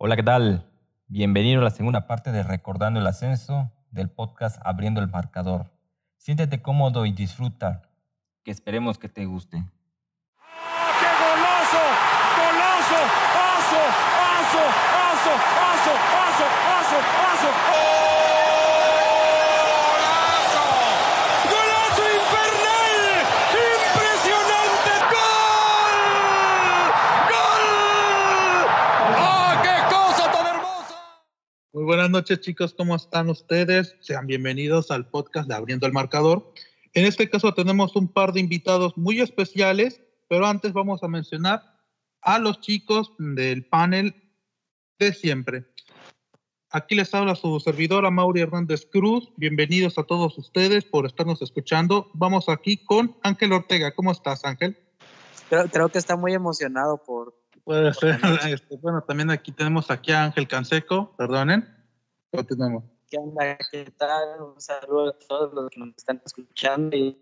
Hola, ¿qué tal? Bienvenido a la segunda parte de Recordando el Ascenso del podcast Abriendo el Marcador. Siéntete cómodo y disfruta, que esperemos que te guste. ¡Qué golazo! ¡Golazo! ¡Aso! ¡Aso! ¡Aso! ¡Aso! ¡Aso! ¡Aso! ¡Aso! Muy buenas noches chicos, ¿cómo están ustedes? Sean bienvenidos al podcast de Abriendo el Marcador. En este caso tenemos un par de invitados muy especiales, pero antes vamos a mencionar a los chicos del panel de siempre. Aquí les habla su servidora Mauri Hernández Cruz. Bienvenidos a todos ustedes por estarnos escuchando. Vamos aquí con Ángel Ortega. ¿Cómo estás, Ángel? Creo, creo que está muy emocionado por... Puede ser. Este, bueno, también aquí tenemos aquí a Ángel Canseco. Perdonen. Continuamos. ¿Qué onda? ¿Qué tal? Un saludo a todos los que nos están escuchando y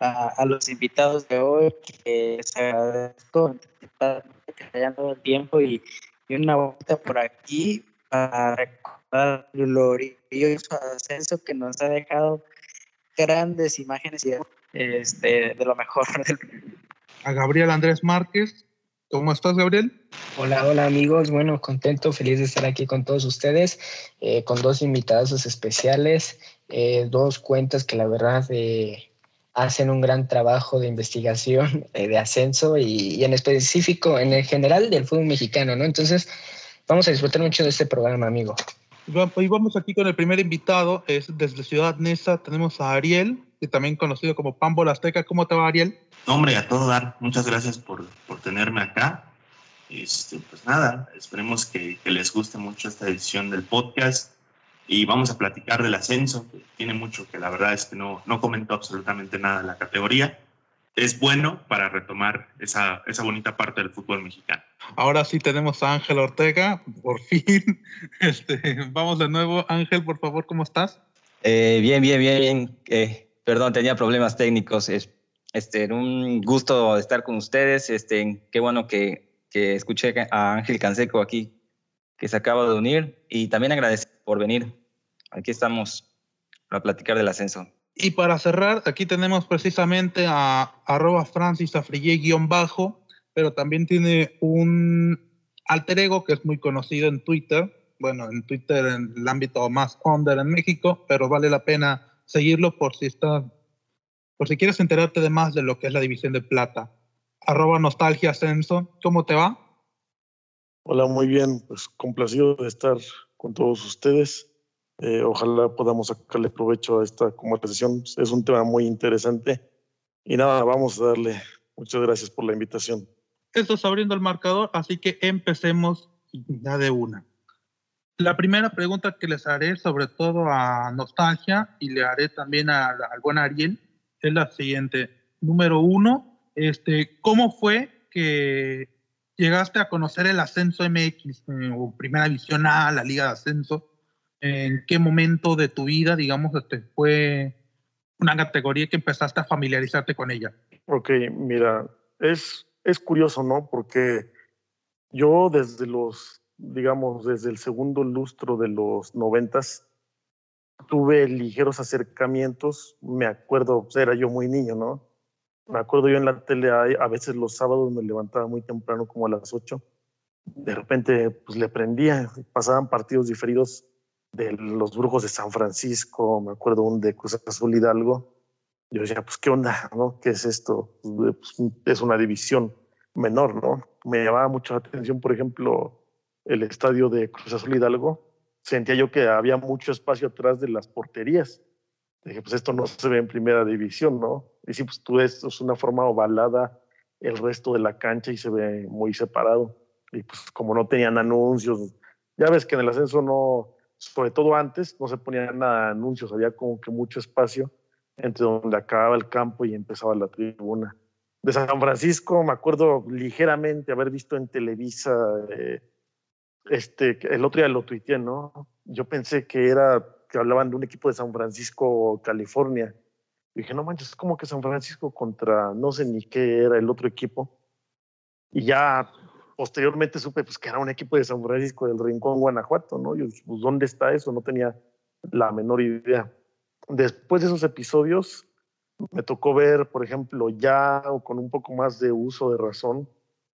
a, a los invitados de hoy, que les agradezco que hayan dado el tiempo y, y una vuelta por aquí para recordar el glorioso ascenso que nos ha dejado grandes imágenes y este, de lo mejor del A Gabriel Andrés Márquez. ¿Cómo estás, Gabriel? Hola, hola amigos. Bueno, contento, feliz de estar aquí con todos ustedes, eh, con dos invitados especiales, eh, dos cuentas que la verdad eh, hacen un gran trabajo de investigación, de ascenso y, y, en específico, en el general del fútbol mexicano, ¿no? Entonces, vamos a disfrutar mucho de este programa, amigo. Y vamos aquí con el primer invitado, es desde Ciudad Neza, tenemos a Ariel, que también conocido como Pambo Azteca. ¿Cómo te va, Ariel? Hombre, a todo dar. Muchas gracias por, por tenerme acá. Este, pues nada, esperemos que, que, les guste mucho esta edición del podcast y vamos a platicar del ascenso, que tiene mucho que la verdad es que no, no comentó absolutamente nada de la categoría. Es bueno para retomar esa, esa bonita parte del fútbol mexicano. Ahora sí tenemos a Ángel Ortega, por fin. Este, vamos de nuevo. Ángel, por favor, ¿cómo estás? Eh, bien, bien, bien, bien. Eh, perdón, tenía problemas técnicos. Es, este, un gusto estar con ustedes. Este, qué bueno que, que escuché a Ángel Canseco aquí, que se acaba de unir. Y también agradecer por venir. Aquí estamos para platicar del ascenso. Y para cerrar, aquí tenemos precisamente a arroba Francis guion bajo, pero también tiene un alter ego que es muy conocido en Twitter. Bueno, en Twitter en el ámbito más under en México, pero vale la pena seguirlo por si está, por si quieres enterarte de más de lo que es la división de plata. Arroba Nostalgia Ascenso, ¿cómo te va? Hola, muy bien, pues complacido de estar con todos ustedes. Eh, ojalá podamos sacarle provecho a esta conversación. Es un tema muy interesante. Y nada, vamos a darle. Muchas gracias por la invitación. Esto es abriendo el marcador, así que empecemos ya de una. La primera pregunta que les haré, sobre todo a Nostalgia, y le haré también al buen Ariel, es la siguiente. Número uno, este, ¿cómo fue que llegaste a conocer el ascenso MX eh, o Primera División A, la Liga de Ascenso? ¿En qué momento de tu vida, digamos, este, fue una categoría que empezaste a familiarizarte con ella? Ok, mira, es, es curioso, ¿no? Porque yo desde los digamos, desde el segundo lustro de los noventas, tuve ligeros acercamientos. Me acuerdo, pues era yo muy niño, ¿no? Me acuerdo yo en la tele, a veces los sábados me levantaba muy temprano, como a las 8. De repente, pues le prendía, pasaban partidos diferidos de los brujos de San Francisco, me acuerdo un de Cruz Azul Hidalgo. Yo decía, pues, ¿qué onda? ¿no? ¿Qué es esto? Pues, es una división menor, ¿no? Me llamaba mucho la atención, por ejemplo, el estadio de Cruz Azul Hidalgo, sentía yo que había mucho espacio atrás de las porterías. Dije, pues esto no se ve en primera división, ¿no? Y sí, pues tú ves, es una forma ovalada el resto de la cancha y se ve muy separado. Y pues como no tenían anuncios, ya ves que en el ascenso no, sobre todo antes, no se ponían nada anuncios, había como que mucho espacio entre donde acababa el campo y empezaba la tribuna. De San Francisco me acuerdo ligeramente haber visto en Televisa eh, este, el otro día lo tuiteé, ¿no? Yo pensé que era, que hablaban de un equipo de San Francisco, California. Dije, no manches, es como que San Francisco contra, no sé ni qué era el otro equipo. Y ya posteriormente supe pues, que era un equipo de San Francisco del Rincón, Guanajuato, ¿no? Yo, pues, ¿dónde está eso? No tenía la menor idea. Después de esos episodios, me tocó ver, por ejemplo, ya o con un poco más de uso de razón,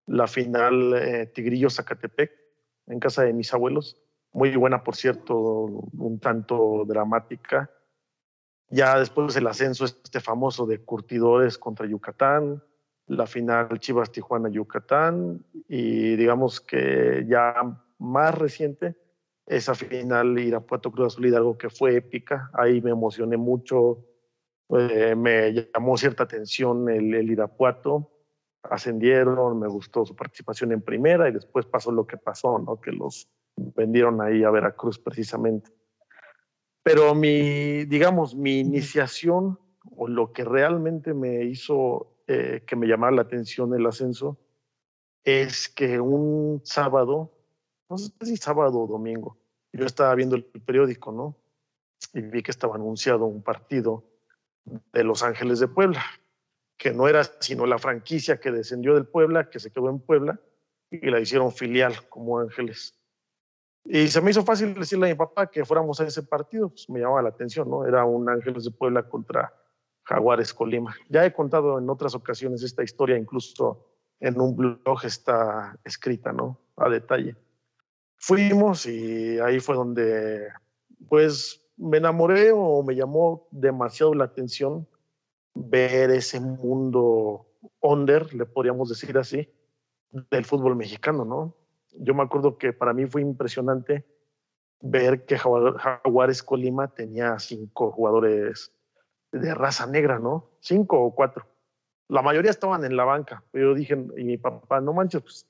la final eh, Tigrillo-Zacatepec en casa de mis abuelos. Muy buena, por cierto, un tanto dramática. Ya después el ascenso este famoso de Curtidores contra Yucatán, la final Chivas Tijuana Yucatán y digamos que ya más reciente esa final Irapuato Cruz Azul Hidalgo que fue épica, ahí me emocioné mucho, eh, me llamó cierta atención el, el Irapuato, ascendieron, me gustó su participación en primera y después pasó lo que pasó, ¿no? que los vendieron ahí a Veracruz precisamente. Pero mi, digamos, mi iniciación o lo que realmente me hizo eh, que me llamaba la atención el ascenso es que un sábado, no sé si sábado o domingo, yo estaba viendo el periódico, ¿no? Y vi que estaba anunciado un partido de Los Ángeles de Puebla, que no era sino la franquicia que descendió del Puebla, que se quedó en Puebla, y la hicieron filial como Ángeles. Y se me hizo fácil decirle a mi papá que fuéramos a ese partido, pues me llamaba la atención, ¿no? Era un Ángeles de Puebla contra Jaguares Colima. Ya he contado en otras ocasiones esta historia, incluso en un blog está escrita, ¿no? A detalle. Fuimos y ahí fue donde, pues, me enamoré o me llamó demasiado la atención ver ese mundo under, le podríamos decir así, del fútbol mexicano, ¿no? Yo me acuerdo que para mí fue impresionante ver que Jaguares Colima tenía cinco jugadores de raza negra, ¿no? Cinco o cuatro. La mayoría estaban en la banca. Yo dije, y mi papá, no manches, pues,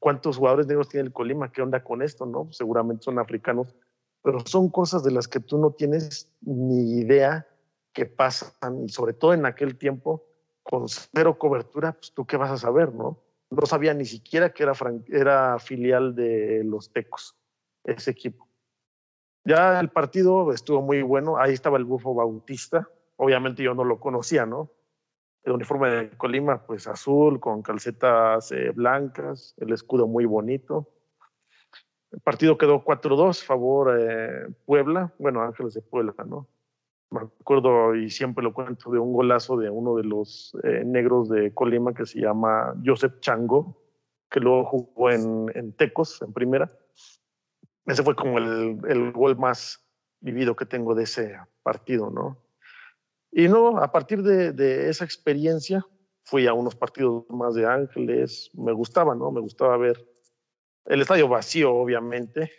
¿cuántos jugadores negros tiene el Colima? ¿Qué onda con esto, no? Seguramente son africanos, pero son cosas de las que tú no tienes ni idea que pasan, y sobre todo en aquel tiempo, con cero cobertura, pues tú qué vas a saber, ¿no? No sabía ni siquiera que era, era filial de los Tecos, ese equipo. Ya el partido estuvo muy bueno, ahí estaba el Bufo Bautista, obviamente yo no lo conocía, ¿no? El uniforme de Colima, pues azul, con calcetas eh, blancas, el escudo muy bonito. El partido quedó 4-2, favor eh, Puebla, bueno, Ángeles de Puebla, ¿no? Me acuerdo y siempre lo cuento de un golazo de uno de los eh, negros de Colima que se llama Joseph Chango, que luego jugó en, en Tecos, en primera. Ese fue como el, el gol más vivido que tengo de ese partido, ¿no? Y no, a partir de, esa experiencia fui a unos partidos más de Ángeles, me gustaba, ¿no? Me gustaba ver el estadio vacío, obviamente,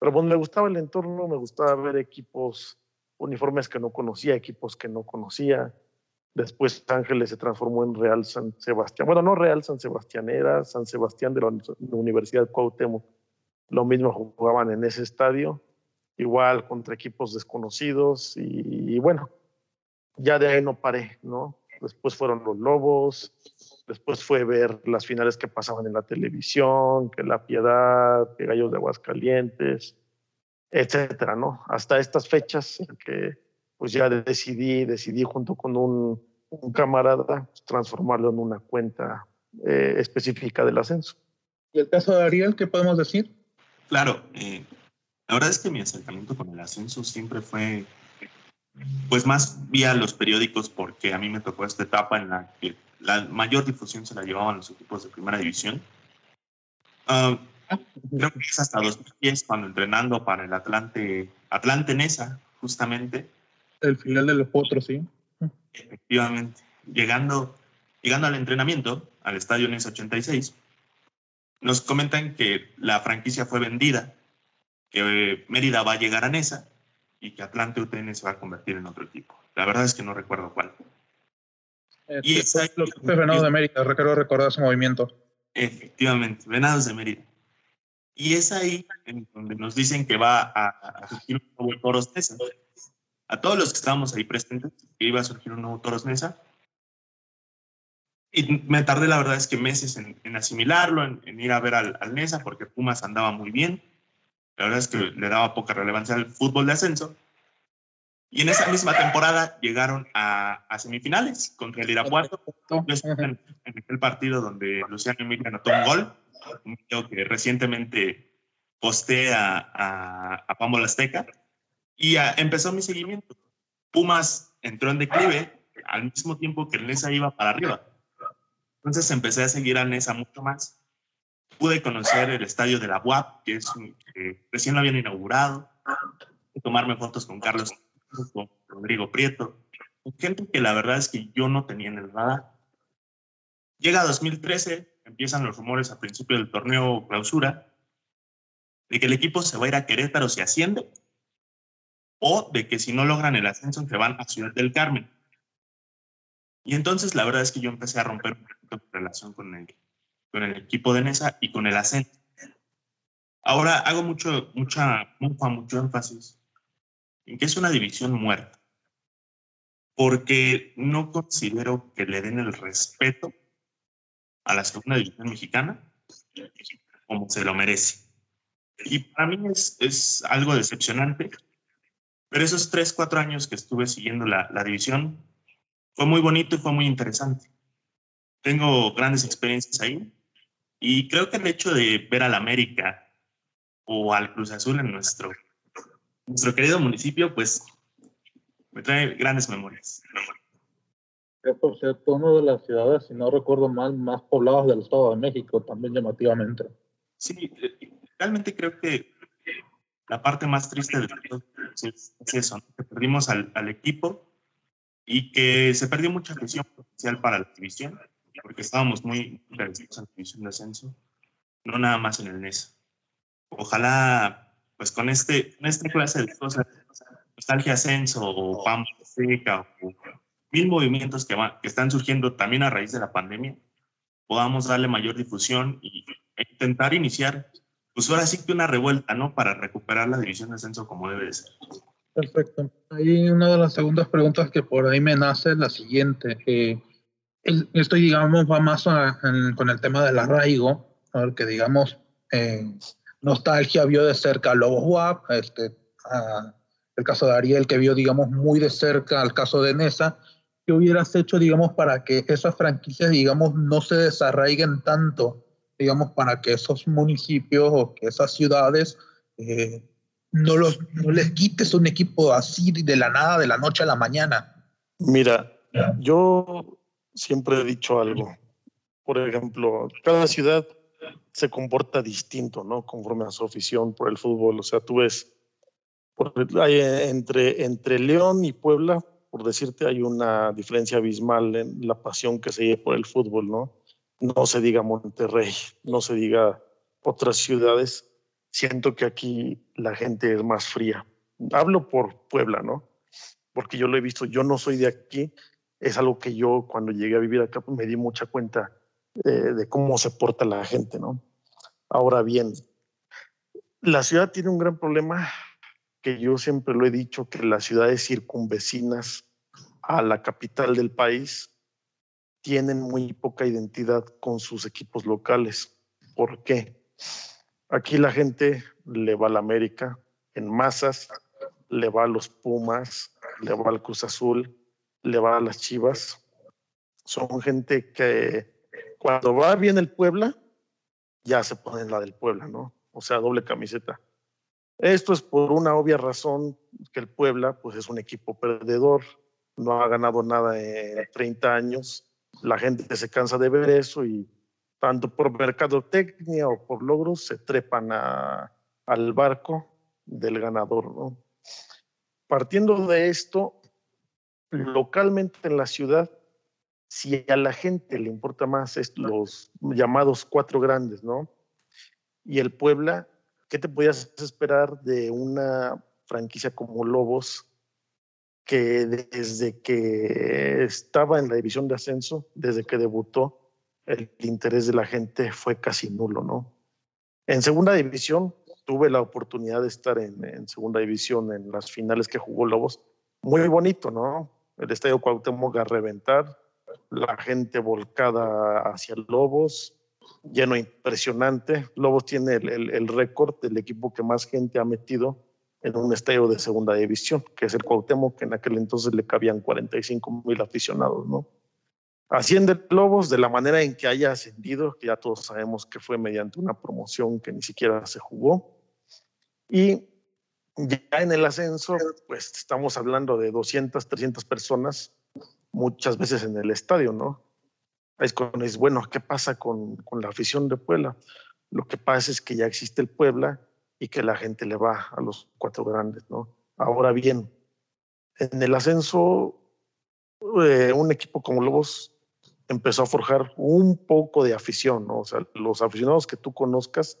pero pues me gustaba el entorno, me gustaba ver equipos, uniformes que no conocía, equipos que no conocía. Después Ángeles se transformó en Real San Sebastián. Bueno, no Real San Sebastián, era San Sebastián de la Universidad Cuauhtémoc. Lo mismo jugaban en ese estadio, igual contra equipos desconocidos y bueno, ya de ahí no paré, ¿no? Después fueron los Lobos, después fue ver las finales que pasaban en la televisión, que La Piedad, que Gallos de Aguascalientes, etcétera, ¿no? Hasta estas fechas que pues ya decidí, decidí junto con un, camarada pues, transformarlo en una cuenta eh, específica del ascenso. ¿Y el caso de Ariel, qué podemos decir? Claro, eh, la verdad es que mi acercamiento con el ascenso siempre fue pues más vía los periódicos porque a mí me tocó esta etapa en la que la mayor difusión se la llevaban los equipos de primera división. Ah, creo que es hasta 2010 cuando entrenando para el Atlante, Atlante Nesa, justamente. El final de los otros, sí. Efectivamente. Llegando, llegando al entrenamiento, al estadio Nesa 86, nos comentan que la franquicia fue vendida, que Mérida va a llegar a Nesa y que Atlante UTN se va a convertir en otro equipo. La verdad es que no recuerdo cuál. Este, y es lo que fue Venados de Mérida, recuerdo recordar ese movimiento. Efectivamente, Venados de Mérida. Y es ahí en donde nos dicen que va a, a surgir un nuevo Toros Nesa. A todos los que estábamos ahí presentes, que iba a surgir un nuevo Toros Nesa. Y me tardé, la verdad es que meses en, asimilarlo, en, ir a ver al, al Nesa, porque Pumas andaba muy bien la verdad es que le daba poca relevancia al fútbol de ascenso. Y en esa misma temporada llegaron a, semifinales contra el Irapuato. en aquel partido donde Luciano Emilio anotó un gol un video que recientemente posté a, a, a Azteca y empezó mi seguimiento. Pumas entró en declive al mismo tiempo que el Nesa iba para arriba. Entonces empecé a seguir al Nesa mucho más. Pude conocer el estadio de la UAP, que es recién lo habían inaugurado, tomarme fotos con Carlos, con Rodrigo Prieto, gente que la verdad es que yo no tenía en el radar. Llega 2013, empiezan los rumores a principio del torneo clausura de que el equipo se va a ir a Querétaro si asciende o de que si no logran el ascenso se van a Ciudad del Carmen. Y entonces la verdad es que yo empecé a romper un relación con el, con el equipo de Nesa y con el ascenso. Ahora hago mucho, mucha, mucho, mucho énfasis en que es una división muerta, porque no considero que le den el respeto a la segunda división mexicana como se lo merece. Y para mí es, es algo decepcionante pero esos tres, cuatro años que estuve siguiendo la, la división, fue muy bonito y fue muy interesante. Tengo grandes experiencias ahí y creo que el hecho de ver al América o al Cruz Azul en nuestro, nuestro querido municipio, pues me trae grandes memorias. Es por cierto, una de las ciudades, si no recuerdo mal, más pobladas del Estado de México, también llamativamente. Sí, eh, realmente creo que la parte más triste de todo es, eso, que perdimos al, al, equipo y que se perdió mucha atención potencial para la división, porque estábamos muy interesados en la división de ascenso, no nada más en el NES. Ojalá, pues con este, con esta clase de cosas, nostalgia ascenso o PAM seca o mil movimientos que, van, que están surgiendo también a raíz de la pandemia, podamos darle mayor difusión y, e intentar iniciar pues ahora sí que una revuelta, ¿no? Para recuperar la división de ascenso como debe de ser. Perfecto. Ahí una de las segundas preguntas que por ahí me nace es la siguiente. Eh, esto, digamos, va más con el tema del arraigo, que digamos, eh, Nostalgia vio de cerca a Lobos WAP, este, el caso de Ariel que vio, digamos, muy de cerca al caso de Nesa. ¿Qué hubieras hecho, digamos, para que esas franquicias, digamos, no se desarraiguen tanto digamos, para que esos municipios o que esas ciudades eh, no, los, no les quites un equipo así de la nada, de la noche a la mañana. Mira, yo siempre he dicho algo. Por ejemplo, cada ciudad se comporta distinto, ¿no? Conforme a su afición por el fútbol. O sea, tú ves, por, hay, entre, entre León y Puebla, por decirte, hay una diferencia abismal en la pasión que se lleva por el fútbol, ¿no? no se diga Monterrey, no se diga otras ciudades, siento que aquí la gente es más fría. Hablo por Puebla, ¿no? Porque yo lo he visto, yo no soy de aquí, es algo que yo cuando llegué a vivir acá pues, me di mucha cuenta eh, de cómo se porta la gente, ¿no? Ahora bien, la ciudad tiene un gran problema que yo siempre lo he dicho, que las ciudades circunvecinas a la capital del país tienen muy poca identidad con sus equipos locales. ¿Por qué? Aquí la gente le va al América en masas, le va a los Pumas, le va al Cruz Azul, le va a las Chivas. Son gente que cuando va bien el Puebla, ya se ponen la del Puebla, ¿no? O sea, doble camiseta. Esto es por una obvia razón que el Puebla, pues es un equipo perdedor, no ha ganado nada en 30 años la gente se cansa de ver eso y tanto por mercadotecnia o por logros se trepan al barco del ganador. ¿no? Partiendo de esto, localmente en la ciudad, si a la gente le importa más es los llamados cuatro grandes, ¿no? Y el Puebla, ¿qué te podías esperar de una franquicia como Lobos que desde que estaba en la división de ascenso, desde que debutó, el interés de la gente fue casi nulo, ¿no? En segunda división tuve la oportunidad de estar en, segunda división en las finales que jugó Lobos. Muy bonito, ¿no? El estadio Cuauhtémoc a reventar, la gente volcada hacia Lobos, lleno impresionante. Lobos tiene el, el, el récord del equipo que más gente ha metido en un estadio de segunda división, que es el Cuauhtémoc, que en aquel entonces le cabían 45 mil aficionados, ¿no? Asciende Lobos de la manera en que haya ascendido, que ya todos sabemos que fue mediante una promoción que ni siquiera se jugó. Y ya en el ascenso, pues estamos hablando de 200, 300 personas, muchas veces en el estadio, ¿no? Es cuando es bueno, ¿qué pasa con, con la afición de Puebla? Lo que pasa es que ya existe el Puebla y que la gente le va a los cuatro grandes, ¿no? Ahora bien, en el ascenso, eh, un equipo como Lobos empezó a forjar un poco de afición, ¿no? O sea, los aficionados que tú conozcas,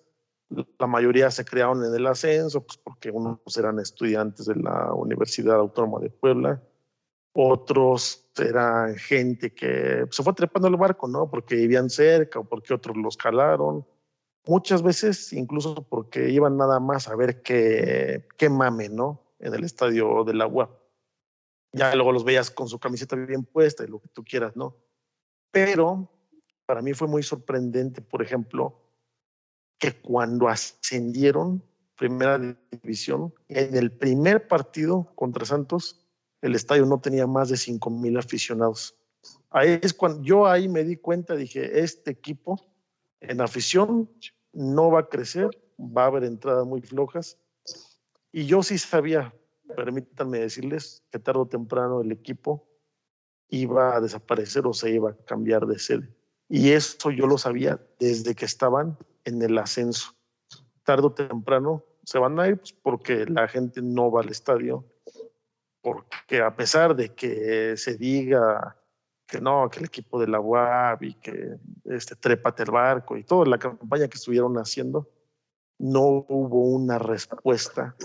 la mayoría se crearon en el ascenso, pues porque unos eran estudiantes de la Universidad Autónoma de Puebla, otros eran gente que se fue trepando el barco, ¿no? Porque vivían cerca o porque otros los calaron. Muchas veces, incluso porque iban nada más a ver qué, qué mame, ¿no? En el estadio del agua. Ya luego los veías con su camiseta bien puesta y lo que tú quieras, ¿no? Pero para mí fue muy sorprendente, por ejemplo, que cuando ascendieron primera división, en el primer partido contra Santos, el estadio no tenía más de 5 mil aficionados. Ahí es cuando yo ahí me di cuenta, dije, este equipo en afición no va a crecer, va a haber entradas muy flojas. Y yo sí sabía, permítanme decirles, que tarde o temprano el equipo iba a desaparecer o se iba a cambiar de sede. Y eso yo lo sabía desde que estaban en el ascenso. Tarde o temprano se van a ir pues, porque la gente no va al estadio, porque a pesar de que se diga que no, que el equipo de la UAB y que este, trépate el barco y toda la campaña que estuvieron haciendo, no hubo una respuesta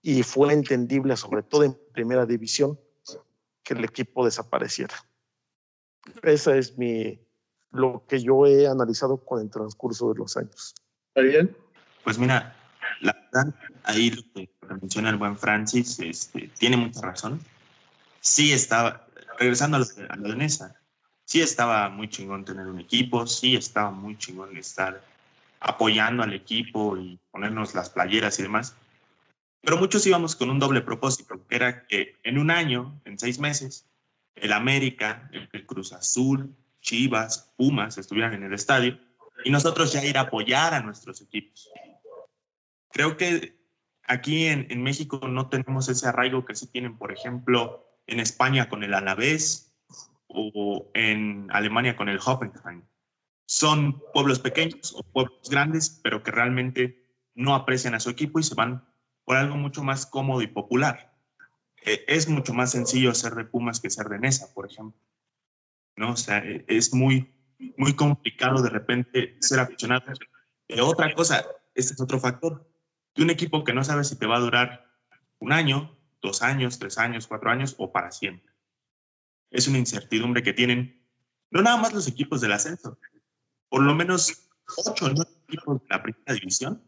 y fue entendible, sobre todo en primera división, que el equipo desapareciera. Esa es mi, lo que yo he analizado con el transcurso de los años. Ariel. Pues mira, ahí lo que menciona el buen Francis este, tiene mucha razón. Sí estaba, regresando a lo, a de Nesa, sí estaba muy chingón tener un equipo, sí estaba muy chingón estar apoyando al equipo y ponernos las playeras y demás. Pero muchos íbamos con un doble propósito, que era que en un año, en seis meses, el América, el Cruz Azul, Chivas, Pumas estuvieran en el estadio y nosotros ya ir a apoyar a nuestros equipos. Creo que aquí en, en México no tenemos ese arraigo que sí tienen, por ejemplo, en España con el Alavés o en Alemania con el Hoffenheim. Son pueblos pequeños o pueblos grandes, pero que realmente no aprecian a su equipo y se van por algo mucho más cómodo y popular. Eh, es mucho más sencillo ser de Pumas que ser de Nesa, por ejemplo. ¿No? O sea, eh, es muy, muy complicado de repente ser aficionado. Eh, otra cosa, este es otro factor, de un equipo que no sabe si te va a durar un año, dos años, tres años, cuatro años o para siempre. Es una incertidumbre que tienen no nada más los equipos del ascenso, por lo menos ocho o nueve equipos de la primera división.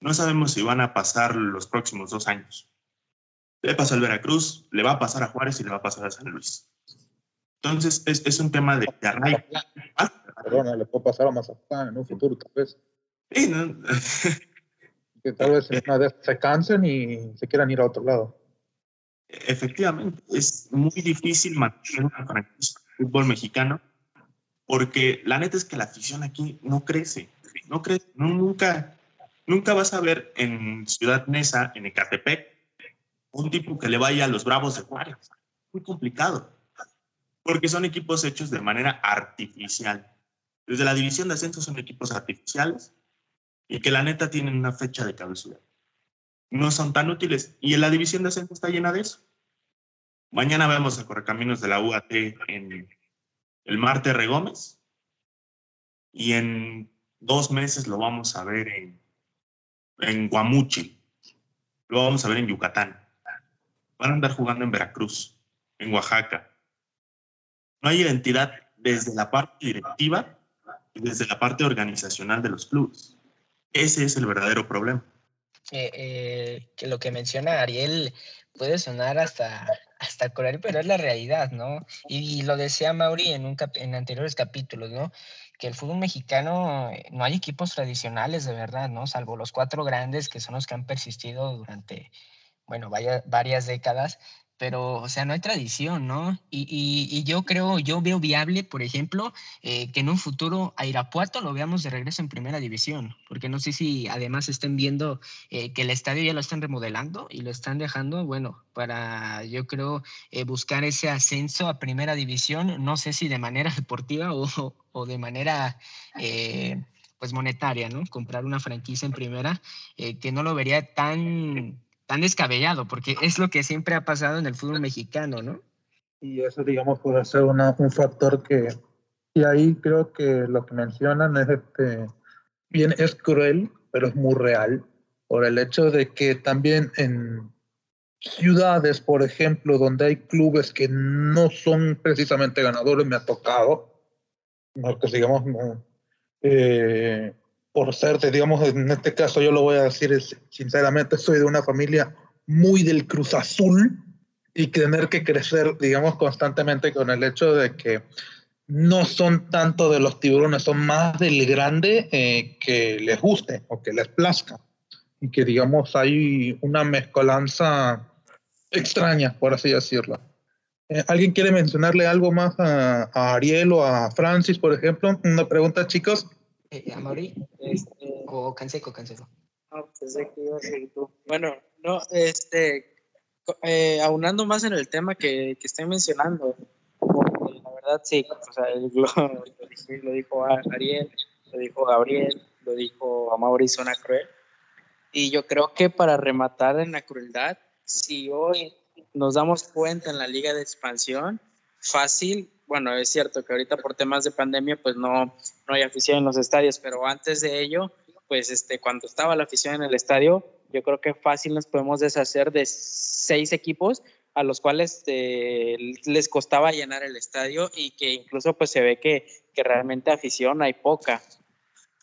No sabemos si van a pasar los próximos dos años. Le pasó al Veracruz, le va a pasar a Juárez y le va a pasar a San Luis. Entonces, es, es un tema de, de arraigo. Perdona, le puede pasar a Mazatlán en un futuro, tal vez. Sí, ¿no? Que tal vez se cansen y se quieran ir a otro lado. Efectivamente, es muy difícil mantener una franquicia de fútbol mexicano porque la neta es que la afición aquí no crece, no crece, nunca, nunca vas a ver en Ciudad Neza, en Ecatepec, un tipo que le vaya a los Bravos de Juárez. Muy complicado, porque son equipos hechos de manera artificial. Desde la división de ascenso son equipos artificiales y que la neta tienen una fecha de caducidad no son tan útiles. Y en la división de ascenso está llena de eso. Mañana vemos a Correcaminos de la UAT en el Marte Regómez. Y en dos meses lo vamos a ver en, en Guamuchi. Lo vamos a ver en Yucatán. Van a andar jugando en Veracruz, en Oaxaca. No hay identidad desde la parte directiva y desde la parte organizacional de los clubes. Ese es el verdadero problema eh, eh, que lo que menciona Ariel puede sonar hasta, hasta cruel, pero es la realidad, ¿no? Y, lo decía Mauri en, un en anteriores capítulos, ¿no? Que el fútbol mexicano eh, no hay equipos tradicionales de verdad, ¿no? Salvo los cuatro grandes que son los que han persistido durante, bueno, vaya, varias décadas. Pero, o sea, no hay tradición, ¿no? Y, y, yo creo, yo veo viable, por ejemplo, eh, que en un futuro a Irapuato lo veamos de regreso en primera división, porque no sé si además estén viendo eh, que el estadio ya lo están remodelando y lo están dejando, bueno, para, yo creo, eh, buscar ese ascenso a primera división, no sé si de manera deportiva o, o de manera pues monetaria, ¿no? Comprar una franquicia en primera, que no lo vería tan tan descabellado, porque es lo que siempre ha pasado en el fútbol mexicano, ¿no? Y eso, digamos, puede ser un factor que, y ahí creo que lo que mencionan es este, bien, es cruel, pero es muy real, por el hecho de que también en ciudades, por ejemplo, donde hay clubes que no son precisamente ganadores, me ha tocado, que digamos, eh, por ser, digamos, en este caso yo lo voy a decir sinceramente, soy de una familia muy del Cruz Azul y tener que crecer, digamos, constantemente con el hecho de que no son tanto de los tiburones, son más del grande eh, que les guste o que les plazca. Y que, digamos, hay una mezcolanza extraña, por así decirlo. Eh, ¿Alguien quiere mencionarle algo más a, a Ariel o a Francis, por ejemplo? Una pregunta, chicos. Eh, Amaury este, o Canseco, Canseco. No, pensé que iba a ser tú. Bueno, no, este, eh, aunando más en el tema que, que estoy mencionando, la verdad sí, o sea, lo, lo, dijo Ariel, lo dijo Gabriel, lo dijo Amaury, suena cruel. Y yo creo que para rematar en la crueldad, si hoy nos damos cuenta en la liga de expansión, fácil bueno, es cierto que ahorita por temas de pandemia, pues no, no hay afición en los estadios, pero antes de ello, pues este, cuando estaba la afición en el estadio, yo creo que fácil nos podemos deshacer de seis equipos a los cuales eh, les costaba llenar el estadio y que incluso pues se ve que, que realmente afición hay poca.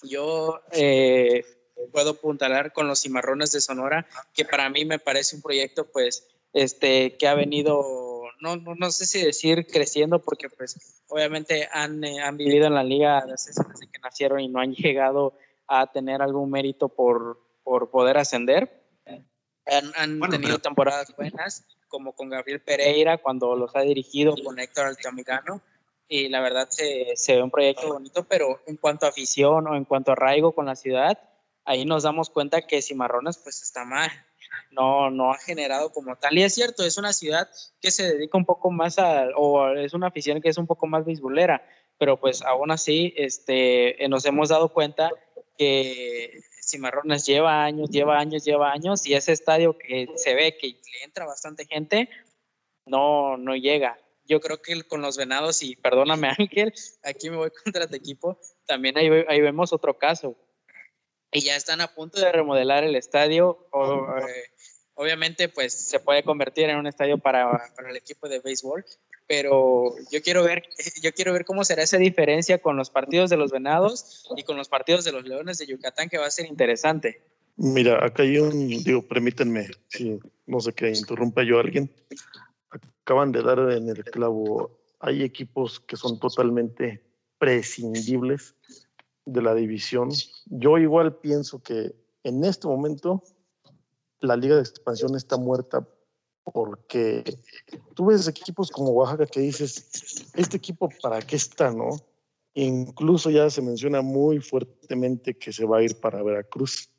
Yo eh, puedo apuntalar con los cimarrones de Sonora, que para mí me parece un proyecto pues este, que ha venido no, no, no, sé si decir creciendo, porque pues obviamente han, eh, han vivido en la liga desde, que nacieron y no han llegado a tener algún mérito por, por poder ascender. Han, han tenido temporadas buenas, como con Gabriel Pereira cuando los ha dirigido, con Héctor Altamirano, y la verdad se, se ve un proyecto bonito, pero en cuanto a afición o en cuanto a arraigo con la ciudad, ahí nos damos cuenta que Cimarrones pues está mal no, no ha generado como tal. Y es cierto, es una ciudad que se dedica un poco más a, o es una afición que es un poco más beisbolera, pero pues aún así este, nos hemos dado cuenta que Cimarrones lleva años, lleva años, lleva años, y ese estadio que se ve que le entra bastante gente, no, no llega. Yo creo que con los venados, y perdóname Ángel, aquí me voy contra tu equipo, también ahí, ahí vemos otro caso y ya están a punto de remodelar el estadio. Eh, obviamente, pues se puede convertir en un estadio para, para, el equipo de béisbol, pero yo quiero ver, yo quiero ver cómo será esa diferencia con los partidos de los Venados y con los partidos de los Leones de Yucatán, que va a ser interesante. Mira, acá hay un, digo, permítanme, si no sé qué, interrumpa yo a alguien. Acaban de dar en el clavo, hay equipos que son totalmente prescindibles de la división. Yo igual pienso que en este momento la liga de expansión está muerta porque tú ves equipos como Oaxaca que dices, este equipo para qué está, ¿no? Incluso ya se menciona muy fuertemente que se va a ir para Veracruz.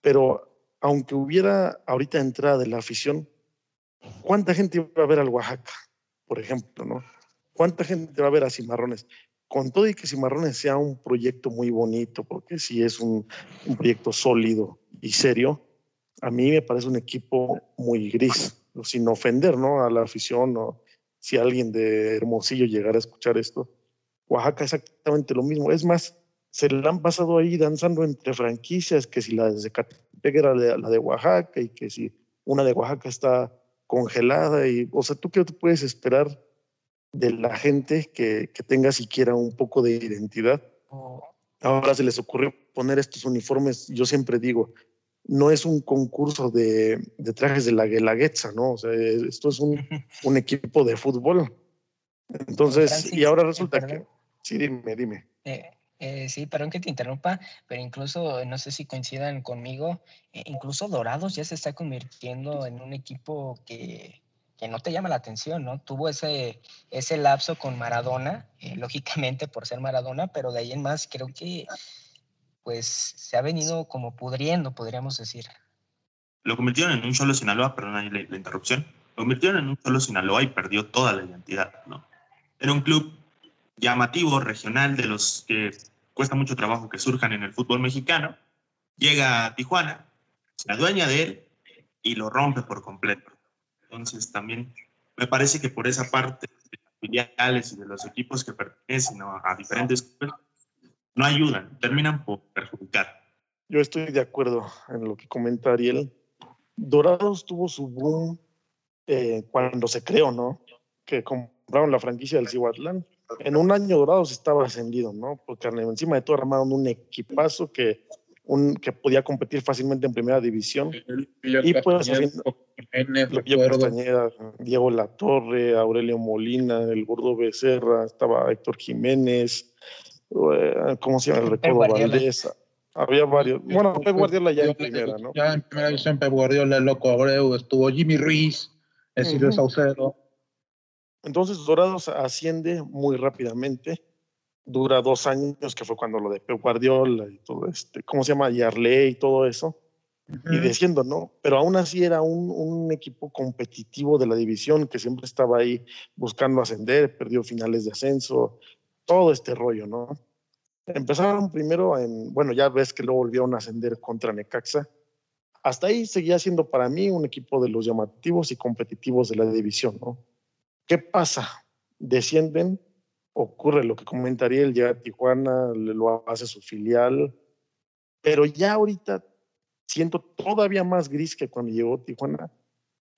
Pero aunque hubiera ahorita entrada de la afición, ¿cuánta gente va a ver al Oaxaca, por ejemplo, ¿no? ¿Cuánta gente va a ver a Cimarrones? Con todo y que Cimarrones sea un proyecto muy bonito, porque sí es un, proyecto sólido y serio, a mí me parece un equipo muy gris, sin ofender ¿no? a la afición o si alguien de Hermosillo llegara a escuchar esto. Oaxaca exactamente lo mismo. Es más, se le han pasado ahí danzando entre franquicias, que si la de Zacatepec era la de Oaxaca y que si una de Oaxaca está congelada. Y, o sea, ¿tú qué te puedes esperar de la gente que, que tenga siquiera un poco de identidad. Oh. Ahora se les ocurrió poner estos uniformes, yo siempre digo, no es un concurso de, de trajes de la Guelaguetza, ¿no? O sea, esto es un, un equipo de fútbol. Entonces, y ahora resulta que... Sí, dime, dime. Eh, eh, sí, perdón que te interrumpa, pero incluso, no sé si coincidan conmigo, eh, incluso Dorados ya se está convirtiendo en un equipo que que no te llama la atención, ¿no? Tuvo ese, ese lapso con Maradona, eh, lógicamente por ser Maradona, pero de ahí en más creo que pues se ha venido como pudriendo, podríamos decir. Lo convirtieron en un solo Sinaloa, perdón la, la interrupción, lo convirtieron en un solo Sinaloa y perdió toda la identidad, ¿no? Era un club llamativo, regional, de los que cuesta mucho trabajo que surjan en el fútbol mexicano. Llega a Tijuana, se adueña de él y lo rompe por completo. Entonces también me parece que por esa parte de las filiales y de los equipos que pertenecen a, diferentes clubes no ayudan, terminan por perjudicar. Yo estoy de acuerdo en lo que comenta Ariel. Dorados tuvo su boom eh, cuando se creó, ¿no? Que compraron la franquicia del Cihuatlán. En un año Dorados estaba ascendido, ¿no? Porque encima de todo armaron un equipazo que un, que podía competir fácilmente en primera división. y pues Diego Latorre, Aurelio Molina, el Gordo Becerra, estaba Héctor Jiménez, eh, ¿cómo se llama? El Recuerdo Valdés. Había varios. Bueno, Pep Guardiola ya en primera, ¿no? Ya en primera división Pep Guardiola, Loco Abreu, estuvo Jimmy Ruiz, Silvio Saucedo. Entonces Dorados asciende muy rápidamente dura dos años, que fue cuando lo de Pep Guardiola y todo este, ¿cómo se llama? Yarley y todo eso. Y diciendo, ¿no? Pero aún así era un, un, equipo competitivo de la división que siempre estaba ahí buscando ascender, perdió finales de ascenso, todo este rollo, ¿no? Empezaron primero en, bueno, ya ves que luego volvieron a ascender contra Necaxa. Hasta ahí seguía siendo para mí un equipo de los llamativos y competitivos de la división, ¿no? ¿Qué pasa? Descienden ocurre lo que comentaría, él llega a Tijuana, lo hace su filial, pero ya ahorita siento todavía más gris que cuando llegó a Tijuana,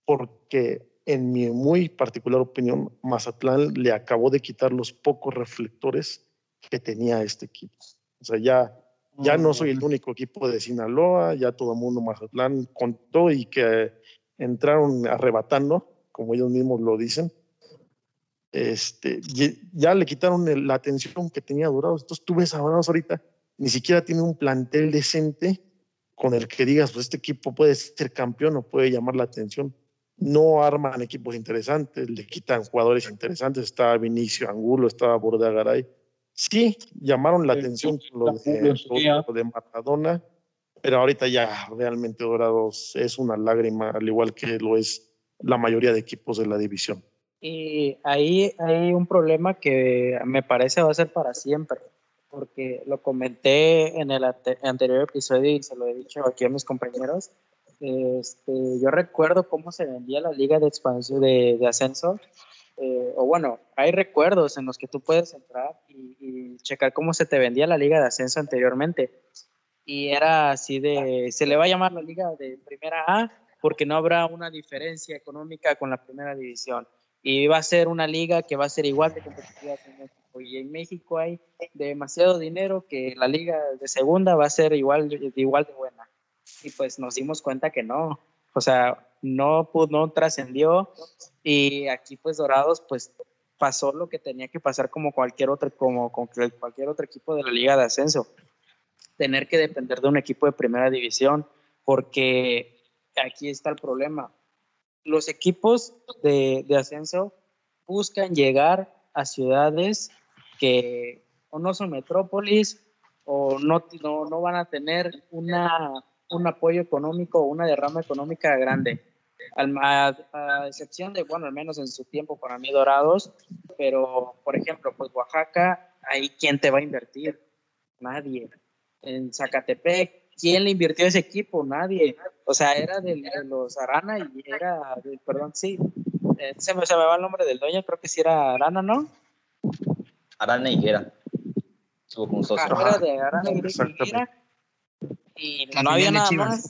porque en mi muy particular opinión, Mazatlán le acabó de quitar los pocos reflectores que tenía este equipo. O sea, ya, ya no soy el único equipo de Sinaloa, ya todo el mundo Mazatlán contó y que entraron arrebatando, como ellos mismos lo dicen, este, ya le quitaron la atención que tenía Dorados. Entonces tú ves a Dorados ahorita, ni siquiera tiene un plantel decente con el que digas, pues este equipo puede ser campeón o puede llamar la atención. No arman equipos interesantes, le quitan jugadores interesantes. Estaba Vinicio Angulo, estaba Bordagaray. Sí, llamaron la atención lo de, lo de Maradona, pero ahorita ya realmente Dorados es una lágrima, al igual que lo es la mayoría de equipos de la división. Y ahí hay un problema que me parece va a ser para siempre, porque lo comenté en el anterior episodio y se lo he dicho aquí a mis compañeros. Este, yo recuerdo cómo se vendía la liga de expansión de, de ascenso, eh, o bueno, hay recuerdos en los que tú puedes entrar y, y, checar cómo se te vendía la liga de ascenso anteriormente. Y era así de, se le va a llamar la liga de primera A porque no habrá una diferencia económica con la primera división y va a ser una liga que va a ser igual de competitiva. Y en México hay demasiado dinero que la liga de segunda va a ser igual, igual de buena. Y pues nos dimos cuenta que no, o sea, no, no trascendió y aquí pues Dorados pues pasó lo que tenía que pasar como cualquier otro, como con cualquier otro equipo de la liga de ascenso. Tener que depender de un equipo de primera división porque aquí está el problema los equipos de, ascenso buscan llegar a ciudades que o no son metrópolis o no, no, van a tener una, un apoyo económico o una derrama económica grande. A, a, excepción de, bueno, al menos en su tiempo para mí Dorados, pero por ejemplo, pues Oaxaca, ahí quién te va a invertir? Nadie. En Zacatepec, ¿quién le invirtió ese equipo? Nadie. O sea, era de, los Arana y era, perdón, sí, eh, se, me, se, me, va el nombre del dueño, creo que sí era Arana, ¿no? Arana Higuera. Estuvo con nosotros. Ah, era de Arana y Higuera. Y no había nada más.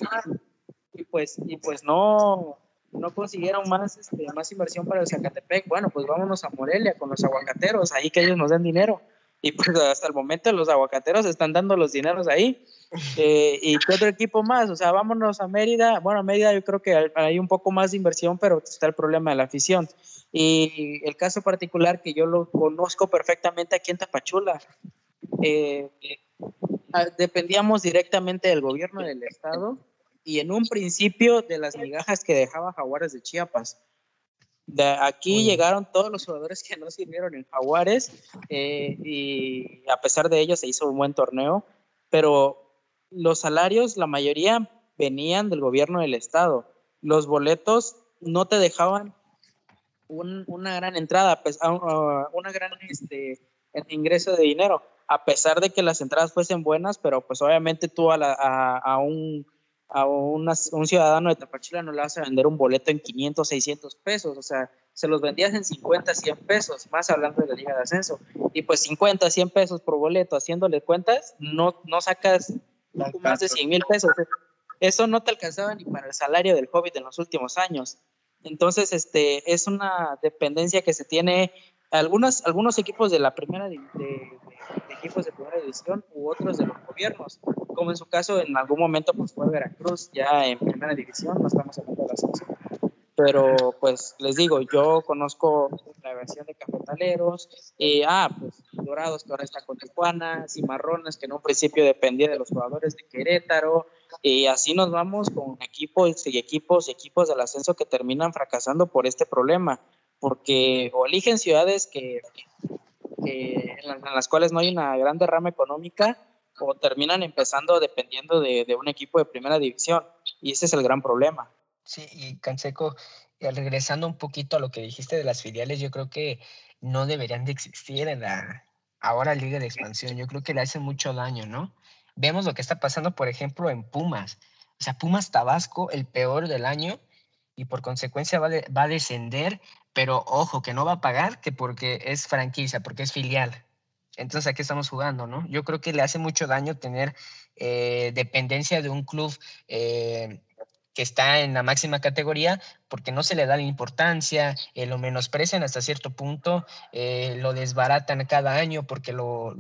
Y pues, y pues no, no consiguieron más, este, más inversión para el Zacatepec. Bueno, pues vámonos a Morelia con los aguacateros, ahí que ellos nos den dinero. Y pues hasta el momento los aguacateros están dando los dineros ahí. Eh, ¿Y qué otro equipo más? O sea, vámonos a Mérida. Bueno, a Mérida yo creo que hay un poco más de inversión, pero está el problema de la afición. Y el caso particular que yo lo conozco perfectamente aquí en Tapachula. Eh, ah, dependíamos directamente del gobierno del estado y en un principio de las migajas que dejaba Jaguares de Chiapas. De aquí llegaron todos los jugadores que no sirvieron en Jaguares eh, y a pesar de ello se hizo un buen torneo, pero los salarios, la mayoría venían del gobierno del estado. Los boletos no te dejaban una gran entrada, pues, una gran este, ingreso de dinero, a pesar de que las entradas fuesen buenas, pero pues obviamente tú a, un ciudadano de Tapachula no le vas a vender un boleto en 500, 600 pesos, o sea, se los vendías en 50, 100 pesos, más hablando de la Liga de Ascenso. Y pues 50, 100 pesos por boleto, haciéndole cuentas, no sacas más de 100 mil pesos. Eso no te alcanzaba ni para el salario del Hobbit en los últimos años. Entonces, este, es una dependencia que se tiene algunos, algunos equipos de la primera de, equipos de primera división u otros de los gobiernos, como en su caso en algún momento pues fue Veracruz ya en primera división, no estamos hablando de la. Pero pues les digo, yo conozco la versión de cafetaleros, y ah, pues Dorados que ahora está con Tijuana, Cimarrones que en un principio dependía de los jugadores de Querétaro, y así nos vamos con equipos y equipos y equipos del ascenso que terminan fracasando por este problema porque o eligen ciudades que, en, las, cuales no hay una gran derrama económica o terminan empezando dependiendo de, un equipo de primera división. Y ese es el gran problema. Sí, y Canseco, eh, regresando un poquito a lo que dijiste de las filiales, yo creo que no deberían de existir en la ahora Liga de Expansión. Yo creo que le hace mucho daño, ¿no? Vemos lo que está pasando, por ejemplo, en Pumas. O sea, Pumas Tabasco, el peor del año, y por consecuencia va, va a descender pero ojo, que no va a pagar que porque es franquicia, porque es filial. Entonces, ¿a qué estamos jugando, no? Yo creo que le hace mucho daño tener eh, dependencia de un club eh, que está en la máxima categoría porque no se le da la importancia, eh, lo menosprecian hasta cierto punto, lo desbaratan cada año porque lo,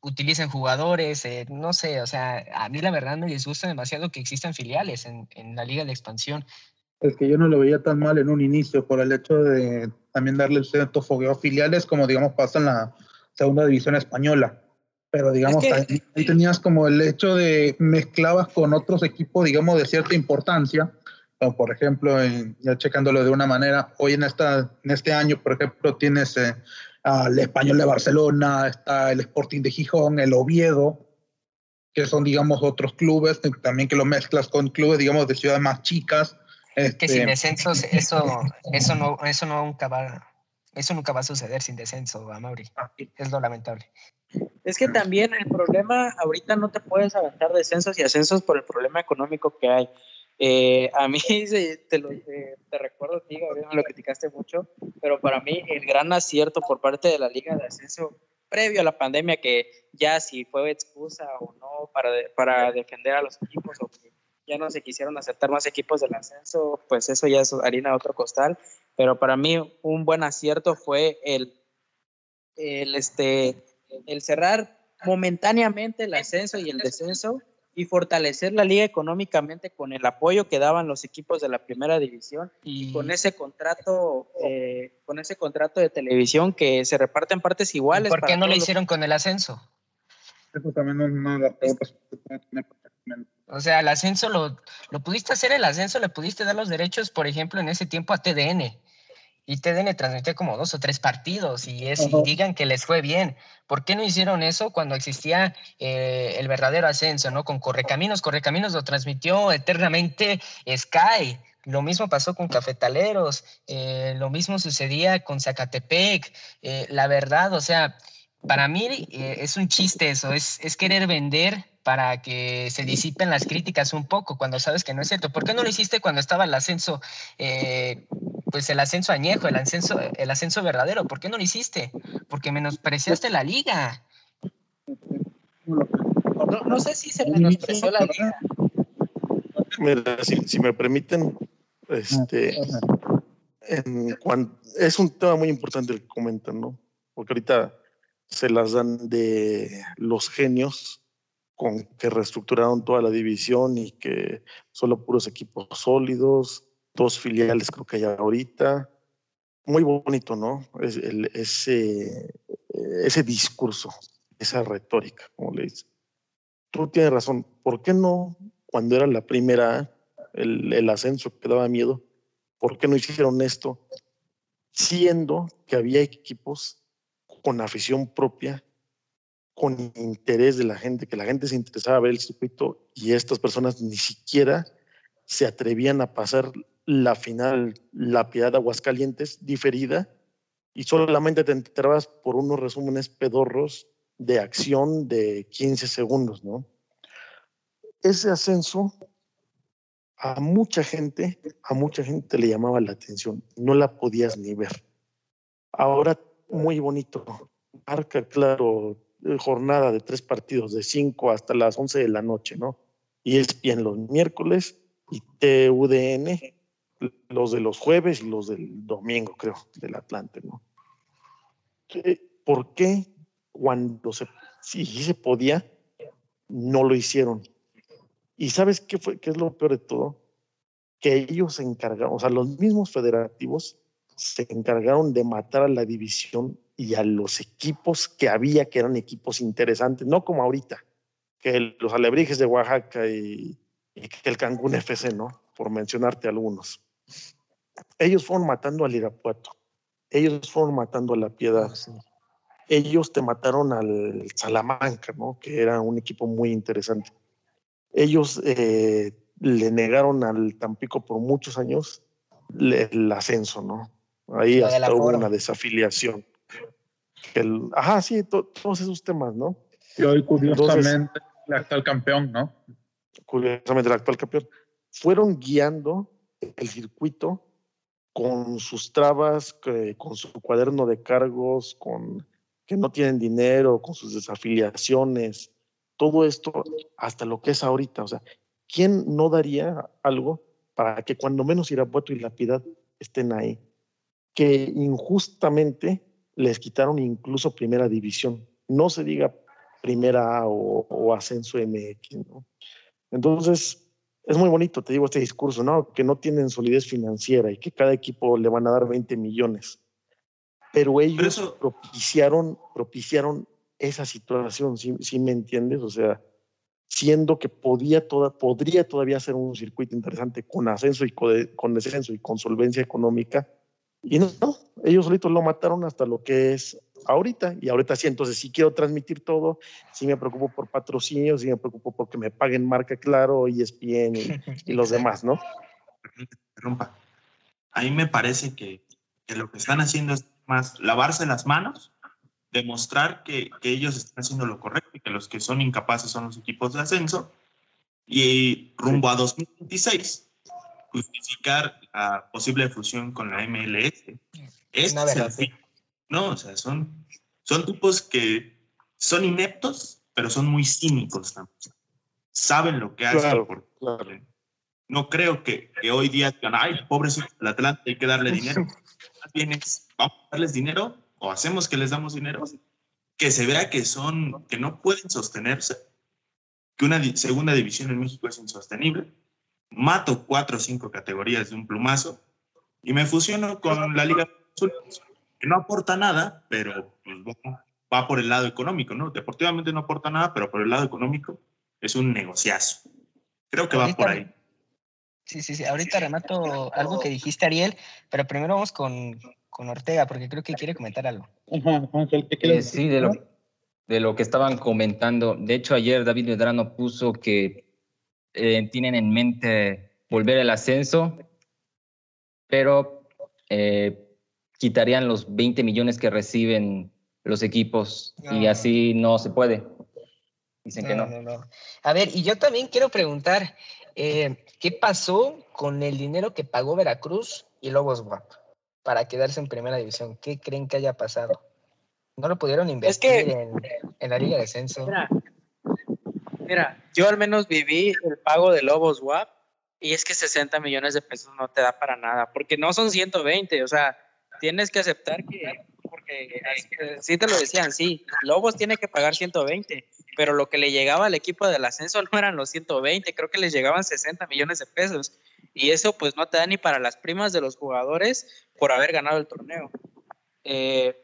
utilizan jugadores, no sé, o sea, a mí la verdad me disgusta demasiado que existan filiales en, en la liga de expansión es que yo no lo veía tan mal en un inicio por el hecho de también darle cierto fogueo a filiales como digamos pasa en la segunda división española. Pero digamos, ahí, tenías como el hecho de mezclabas con otros equipos, digamos, de cierta importancia. Como por ejemplo, ya checándolo de una manera, hoy en, esta, en este año, por ejemplo, tienes eh, al Español de Barcelona, está el Sporting de Gijón, el Oviedo, que son, digamos, otros clubes, también que lo mezclas con clubes, digamos, de ciudades más chicas, que sin este, descensos, eso, eso, no, eso, nunca va, eso nunca va a suceder sin descenso, Mauri. Ah, es lo lamentable. Es que también el problema, ahorita no te puedes aventar descensos y ascensos por el problema económico que hay. Eh, a mí, te, lo, eh, te recuerdo, tío, lo criticaste mucho, pero para mí el gran acierto por parte de la Liga de Ascenso previo a la pandemia, que ya si fue excusa o no para, para defender a los equipos o que ya no se quisieron aceptar más equipos del ascenso, pues eso ya es harina de otro costal. Pero para mí un buen acierto fue el, el, este, el cerrar momentáneamente el ascenso y el descenso y fortalecer la liga económicamente con el apoyo que daban los equipos de la primera división y con ese contrato eh, con ese contrato de televisión que se reparte en partes iguales. ¿Por qué no lo hicieron con el ascenso? Eso también no es nada. O sea, el ascenso lo, lo pudiste hacer, el ascenso le pudiste dar los derechos, por ejemplo, en ese tiempo a TDN. Y TDN transmitía como dos o tres partidos y, es, digan que les fue bien. ¿Por qué no hicieron eso cuando existía eh, el verdadero ascenso, ¿no? Con Correcaminos. Correcaminos lo transmitió eternamente Sky. Lo mismo pasó con Cafetaleros. Eh, lo mismo sucedía con Zacatepec. Eh, la verdad, o sea, para mí es un chiste eso. Es, es querer vender para que se disipen las críticas un poco cuando sabes que no es cierto. ¿Por qué no lo hiciste cuando estaba el ascenso, eh, pues el ascenso añejo, el ascenso, el ascenso verdadero? ¿Por qué no lo hiciste? Porque menospreciaste la liga. No, sé si se menospreció la liga. Mira, si, me permiten, este, es un tema muy importante el que comentan, ¿no? Porque ahorita se las dan de los genios con que reestructuraron toda la división y que solo puros equipos sólidos, dos filiales creo que hay ahorita. Muy bonito, ¿no? ese, ese discurso, esa retórica, como le dice. Tú tienes razón. ¿Por qué no, cuando era la primera, el, el ascenso que daba miedo, por qué no hicieron esto siendo que había equipos con afición propia, con interés de la gente, que la gente se interesaba a ver el circuito y estas personas ni siquiera se atrevían a pasar la final, la Piedad de Aguascalientes, diferida, y solamente te enterabas por unos resúmenes pedorros de acción de 15 segundos, ¿no? Ese ascenso a mucha gente, a mucha gente le llamaba la atención, no la podías ni ver. Ahora, muy bonito, marca, claro, jornada de tres partidos, de 5 hasta las 11 de la noche, ¿no? Y es bien los miércoles y TUDN, los de los jueves y los del domingo, creo, del Atlante, ¿no? ¿Por qué cuando se, sí se podía, no lo hicieron? Y sabes qué, fue, qué es lo peor de todo? Que ellos se encargaron, o sea, los mismos federativos se encargaron de matar a la división y a los equipos que había, que eran equipos interesantes, no como ahorita, que los Alebrijes de Oaxaca y, que el Cancún FC, ¿no? Por mencionarte algunos. Ellos fueron matando al Irapuato, ellos fueron matando a la Piedad, ah, ellos te mataron al Salamanca, ¿no? Que era un equipo muy interesante ellos eh, le negaron al Tampico por muchos años el ascenso, ¿no? Ahí hasta hubo una desafiliación. El, ajá, sí, todos esos temas, ¿no? Y hoy, curiosamente, el actual campeón, ¿no? Curiosamente, el actual campeón. Fueron guiando el circuito con sus trabas, con su cuaderno de cargos, con que no tienen dinero, con sus desafiliaciones, todo esto hasta lo que es ahorita. O sea, ¿quién no daría algo para que cuando menos Irapuato y La Piedad estén ahí? Que injustamente les quitaron incluso primera división. No se diga primera A o, ascenso MX, ¿no? Entonces, es muy bonito, te digo, este discurso, ¿no? Que no tienen solidez financiera y que cada equipo le van a dar 20 millones. Pero ellos propiciaron, propiciaron esa situación, si me entiendes? O sea, siendo que podía toda, podría todavía ser un circuito interesante con ascenso y con, descenso y con solvencia económica. Y no, ellos solitos lo mataron hasta lo que es ahorita. Y ahorita sí, entonces sí quiero transmitir todo, sí me preocupo por patrocinios, sí me preocupo porque me paguen marca Claro, ESPN y, y los demás, ¿no? A mí me parece que, que lo que están haciendo es más lavarse las manos demostrar que, que, ellos están haciendo lo correcto y que los que son incapaces son los equipos de ascenso. Y rumbo a 2026, justificar la posible fusión con la MLS. es No, o sea, son, son tipos que son ineptos, pero son muy cínicos también. Saben lo que hacen. No creo que, que, hoy día digan, ay, pobrecito el Atlante, hay que darle dinero. vamos a darles dinero o hacemos que les damos dinero, que se vea que son, que no pueden sostenerse, que una segunda división en México es insostenible, mato cuatro o cinco categorías de un plumazo y me fusiono con la Liga que no aporta nada, pero pues, va por el lado económico, ¿no? Deportivamente no aporta nada, pero por el lado económico es un negociazo. Creo que va por ahí. Sí, sí, sí. Ahorita remato algo que dijiste, Ariel, pero primero vamos con, con Ortega, porque creo que quiere comentar algo. Eh, sí, de lo, de lo que estaban comentando. De hecho, ayer David Medrano puso que eh, tienen en mente volver al ascenso, pero eh, quitarían los 20 millones que reciben los equipos y así no se puede. Dicen que no. A ver, y yo también quiero preguntar, ¿qué pasó con el dinero que pagó Veracruz y Lobos WAP? para quedarse en primera división? ¿Qué creen que haya pasado? ¿No lo pudieron invertir en, la Liga de Ascenso? Mira, yo al menos viví el pago de Lobos WAP y es que 60 millones de pesos no te da para nada, porque no son 120, o sea, tienes que aceptar que, porque sí te lo decían, sí, Lobos tiene que pagar 120, pero lo que le llegaba al equipo del ascenso no eran los 120, creo que les llegaban 60 millones de pesos y eso pues no te da ni para las primas de los jugadores por haber ganado el torneo. Eh,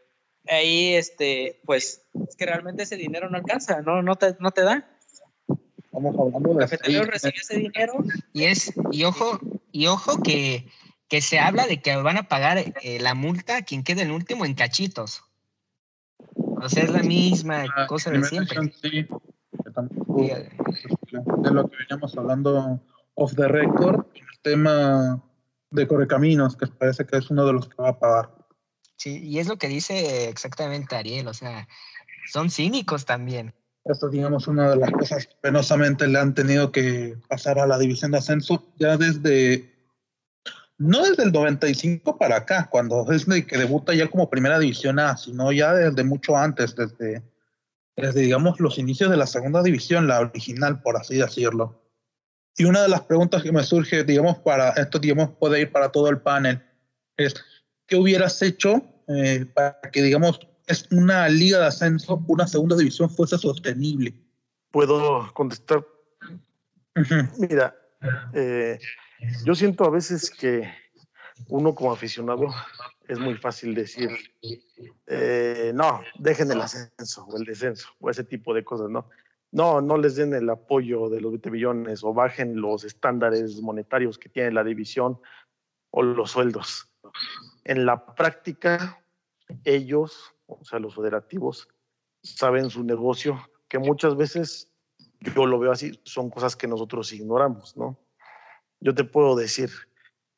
ahí, este, pues, es que realmente ese dinero no alcanza, no, no, te, no te da. Estamos hablando de recibe ese dinero. Y es, y ojo, y ojo que, que se habla de que van a pagar eh, la multa a quien quede en último en cachitos. O sea, es la misma Ah, cosa de siempre. sí, que tampoco- Sí, de lo que veníamos hablando off the record, el tema de Correcaminos, que parece que es uno de los que va a pagar. Sí, y es lo que dice exactamente Ariel, o sea, son cínicos también. Esto, digamos, una de las cosas que penosamente le han tenido que pasar a la división de ascenso ya desde, no desde el 95 para acá, cuando de que debuta ya como primera división A, sino ya desde mucho antes, desde, desde, digamos, los inicios de la segunda división, la original, por así decirlo. Y una de las preguntas que me surge, digamos, para esto, digamos, puede ir para todo el panel, es, ¿qué hubieras hecho eh, para que, digamos, es una liga de ascenso, una segunda división fuese sostenible? Puedo contestar. Mira, eh, yo siento a veces que uno como aficionado es muy fácil decir, eh, no, dejen el ascenso o el descenso o ese tipo de cosas, ¿no? No, no les den el apoyo de los 20 billones o bajen los estándares monetarios que tiene la división o los sueldos. En la práctica, ellos, o sea, los federativos, saben su negocio, que muchas veces yo lo veo así, son cosas que nosotros ignoramos, ¿no? Yo te puedo decir,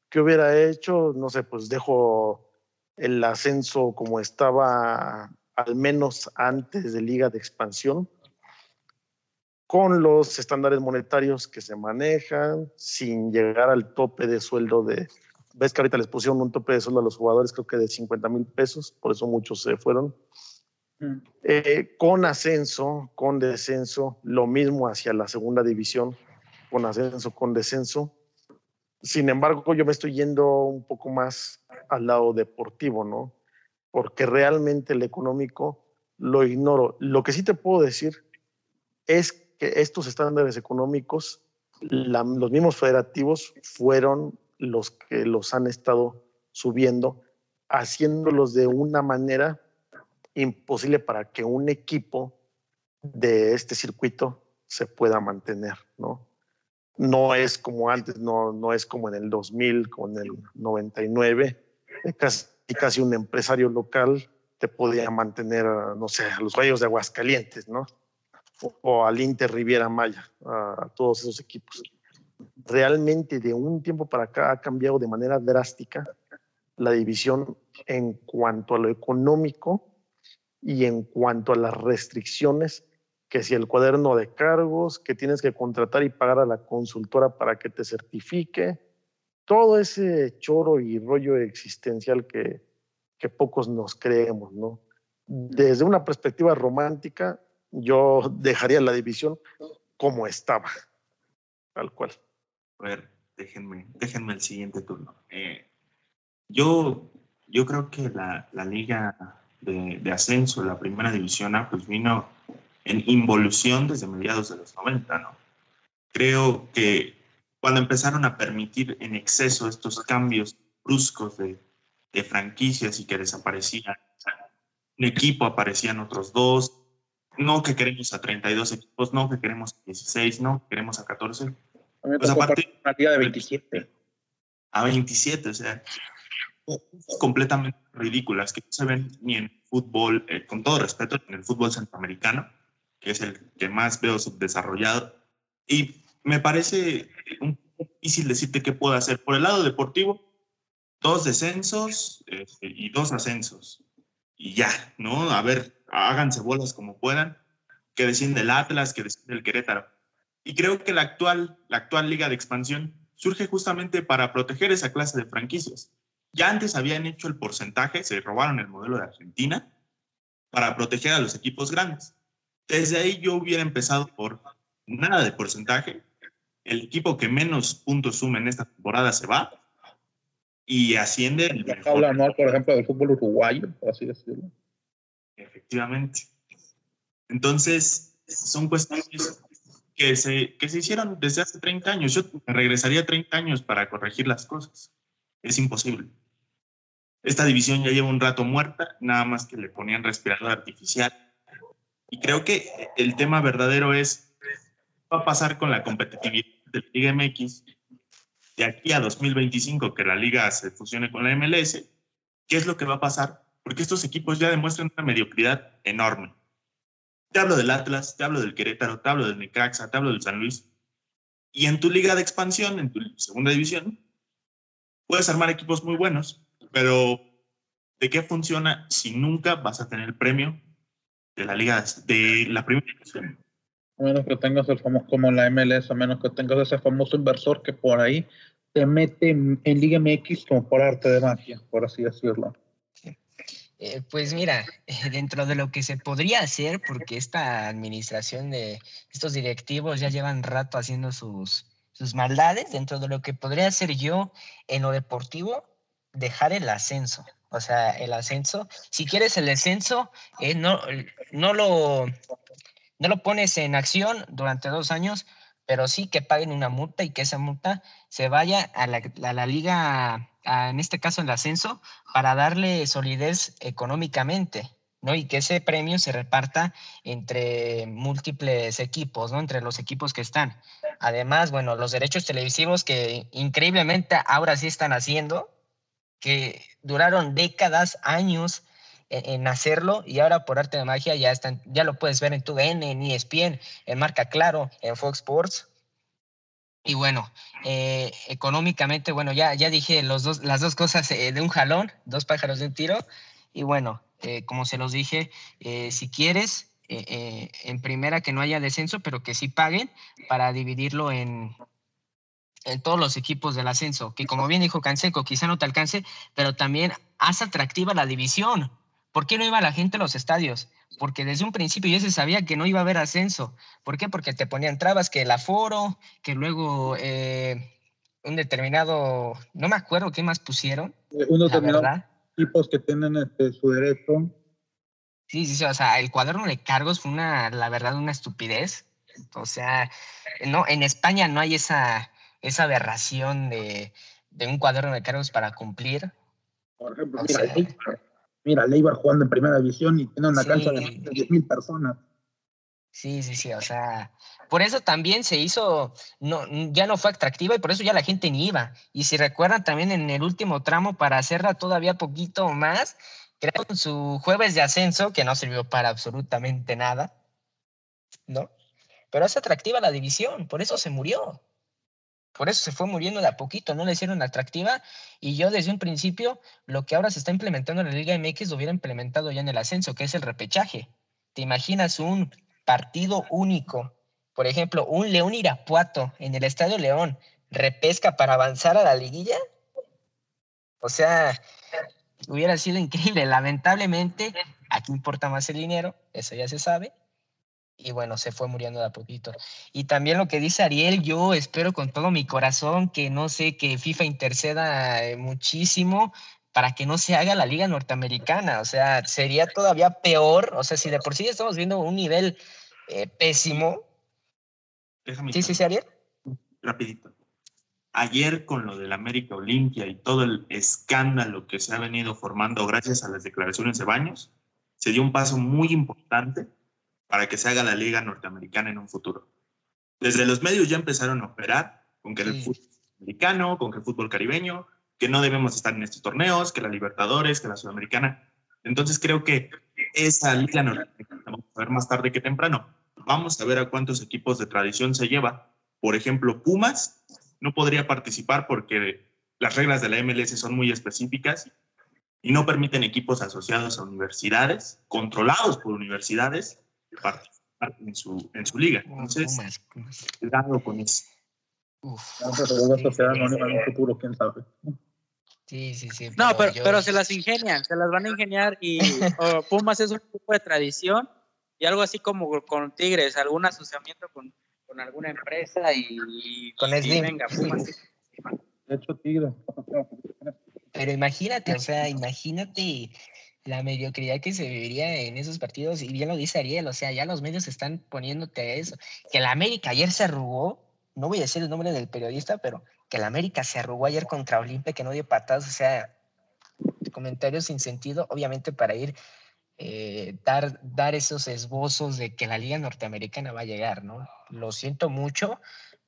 ¿qué hubiera hecho? No sé, pues dejo el ascenso como estaba al menos antes de Liga de Expansión, con los estándares monetarios que se manejan, sin llegar al tope de sueldo de... Ves que ahorita les pusieron un tope de sueldo a los jugadores, creo que de 50 mil pesos, por eso muchos se fueron. Mm. Eh, con ascenso, con descenso, lo mismo hacia la segunda división, con ascenso, con descenso. Sin embargo, yo me estoy yendo un poco más al lado deportivo, ¿no? Porque realmente el económico lo ignoro. Lo que sí te puedo decir es que estos estándares económicos, la- los mismos federativos fueron los que los han estado subiendo, haciéndolos de una manera imposible para que un equipo de este circuito se pueda mantener, ¿no? No es como antes, no, no es como en el 2000, como en el 99, de casi, casi un empresario local te podía mantener, a, no sé, a los Rayos de Aguascalientes, ¿no? O, al Inter Riviera Maya, a todos esos equipos. Realmente de un tiempo para acá ha cambiado de manera drástica la división en cuanto a lo económico y en cuanto a las restricciones, que si el cuaderno de cargos, que tienes que contratar y pagar a la consultora para que te certifique, todo ese choro y rollo existencial que, que pocos nos creemos, ¿no? Desde una perspectiva romántica, yo dejaría la división como estaba, tal cual. A ver, déjenme, déjenme el siguiente turno. Eh, yo, yo creo que la, la liga de, ascenso, la primera división A, pues vino en involución desde mediados de los 90, ¿no? Creo que cuando empezaron a permitir en exceso estos cambios bruscos de, de franquicias y que desaparecían un equipo, aparecían otros dos, no que queremos a 32 equipos, no que queremos a 16, no que queremos a 14, A mí me Pues aparte- una liga de 27. a 27, o sea, completamente ridículas que no se ven ni en fútbol, eh, con todo respeto, en el fútbol centroamericano, que es el que más veo subdesarrollado. Y me parece un poco difícil decirte qué puedo hacer. Por el lado deportivo, dos descensos este, y dos ascensos. Y ya, ¿no? A ver, háganse bolas como puedan. Que desciende el Atlas, que desciende el Querétaro. Y creo que la actual, la actual liga de expansión surge justamente para proteger esa clase de franquicias. Ya antes habían hecho el porcentaje, se robaron el modelo de Argentina para proteger a los equipos grandes. Desde ahí yo hubiera empezado por nada de porcentaje. El equipo que menos puntos sume en esta temporada se va y asciende el La mejor. tabla anual, por ejemplo, del fútbol uruguayo, por así decirlo. Efectivamente. Entonces, son cuestiones que se, que se hicieron desde hace 30 años. Yo regresaría 30 años para corregir las cosas. Es imposible. Esta división ya lleva un rato muerta, nada más que le ponían respirador artificial. Y creo que el tema verdadero es, ¿qué va a pasar con la competitividad de la Liga MX de aquí a 2025 que la liga se fusione con la MLS, ¿qué es lo que va a pasar? Porque estos equipos ya demuestran una mediocridad enorme. Te hablo del Atlas, te hablo del Querétaro, te hablo del Necaxa, te hablo del San Luis. Y en tu liga de expansión, en tu segunda división, puedes armar equipos muy buenos, pero ¿de qué funciona si nunca vas a tener el premio de la liga de la primera división? A menos que tengas el famoso, como la MLS, a menos que tengas ese famoso inversor que por ahí te mete en, Liga MX como por arte de magia, por así decirlo. Eh, pues mira, dentro de lo que se podría hacer, porque esta administración de estos directivos ya llevan rato haciendo sus, sus maldades, dentro de lo que podría hacer yo en lo deportivo, dejar el ascenso. O sea, el ascenso, si quieres el descenso, eh, no, no lo no lo pones en acción durante dos años, pero sí que paguen una multa y que esa multa se vaya a la, liga, en este caso el ascenso, para darle solidez económicamente. ¿no? Y que ese premio se reparta entre múltiples equipos, ¿no? Entre los equipos que están. Además, bueno, los derechos televisivos que increíblemente ahora sí están haciendo, que duraron décadas, años en, hacerlo y ahora por arte de magia ya están, ya lo puedes ver en tu DN, en ESPN, en Marca Claro, en Fox Sports. Y bueno, eh, económicamente, bueno, ya, ya dije los dos, las dos cosas eh, de un jalón, dos pájaros de un tiro. Y bueno, eh, como se los dije, si quieres, en primera que no haya descenso, pero que sí paguen para dividirlo en, en todos los equipos del ascenso, que como bien dijo Canseco, quizá no te alcance, pero también hace atractiva la división. ¿Por qué no iba la gente a los estadios? Porque desde un principio ya se sabía que no iba a haber ascenso. ¿Por qué? Porque te ponían trabas, que el aforo, que luego eh, un determinado, no me acuerdo qué más pusieron. Eh, unos determinados tipos que tienen este, su derecho. Sí, sí, sí, o sea, el cuaderno de cargos fue una, la verdad, una estupidez. O sea, no, en España no hay esa, esa aberración de, un cuaderno de cargos para cumplir. Por ejemplo, Mira, Leibar jugando en primera división y tiene una cancha de 10.000 personas. Sí, sí, sí, o sea, por eso también se hizo, no, ya no fue atractiva y por eso ya la gente ni iba. Y si recuerdan también en el último tramo para hacerla todavía poquito más, crearon su jueves de ascenso, que no sirvió para absolutamente nada, ¿no? Pero es atractiva la división, por eso se murió. Por eso se fue muriendo de a poquito, no le hicieron atractiva. Y yo desde un principio, lo que ahora se está implementando en la Liga MX lo hubiera implementado ya en el ascenso, que es el repechaje. ¿Te imaginas un partido único? Por ejemplo, un León Irapuato en el Estadio León, repesca para avanzar a la liguilla. O sea, hubiera sido increíble. Lamentablemente, aquí importa más el dinero, eso ya se sabe y bueno, se fue muriendo de a poquito. Y también lo que dice Ariel, yo espero con todo mi corazón que no sé, que FIFA interceda eh, muchísimo para que no se haga la liga norteamericana. O sea, sería todavía peor. O sea, si de por sí estamos viendo un nivel eh, pésimo. Déjame sí, sí, sí, Ariel. Rapidito. Ayer con lo del América Olimpia y todo el escándalo que se ha venido formando gracias a las declaraciones de Baños, se dio un paso muy importante para que se haga la liga norteamericana en un futuro. Desde los medios ya empezaron a operar con que el fútbol americano, con que el fútbol caribeño, que no debemos estar en estos torneos, que la Libertadores, que la Sudamericana. Entonces creo que esa liga norteamericana, vamos a ver más tarde que temprano, vamos a ver a cuántos equipos de tradición se lleva. Por ejemplo, Pumas no podría participar porque las reglas de la MLS son muy específicas y no permiten equipos asociados a universidades, controlados por universidades, participar en su, en su liga. Entonces, cuidado con eso. Uf, futuro, quién sabe. Sí, sí, sí. No, pero, pero se las ingenian, se las van a ingeniar y Pumas es un tipo de tradición y algo así como con Tigres, algún asociamiento con, con alguna empresa y, con y venga, Pumas. De hecho, Tigres. Pero imagínate, o sea, imagínate la mediocridad que se viviría en esos partidos, y bien lo dice Ariel, o sea, ya los medios están poniéndote a eso. Que la América ayer se arrugó, no voy a decir el nombre del periodista, pero que la América se arrugó ayer contra Olimpia, que no dio patadas, o sea, comentarios sin sentido, obviamente para ir, eh, dar, dar esos esbozos de que la Liga Norteamericana va a llegar, ¿no? Lo siento mucho,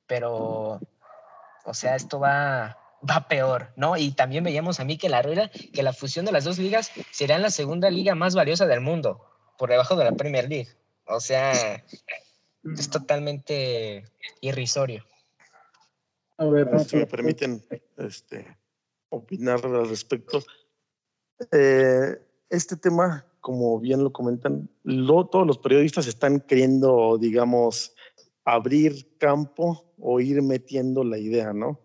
pero O sea, esto va, va peor, ¿no? Y también veíamos a Mikel Arruera que la fusión de las dos ligas será la segunda liga más valiosa del mundo, por debajo de la Premier League. O sea, es totalmente irrisorio. A ver, si me permiten este, opinar al respecto. Eh, este tema, como bien lo comentan, lo, todos los periodistas están queriendo, digamos, abrir campo o ir metiendo la idea, ¿no?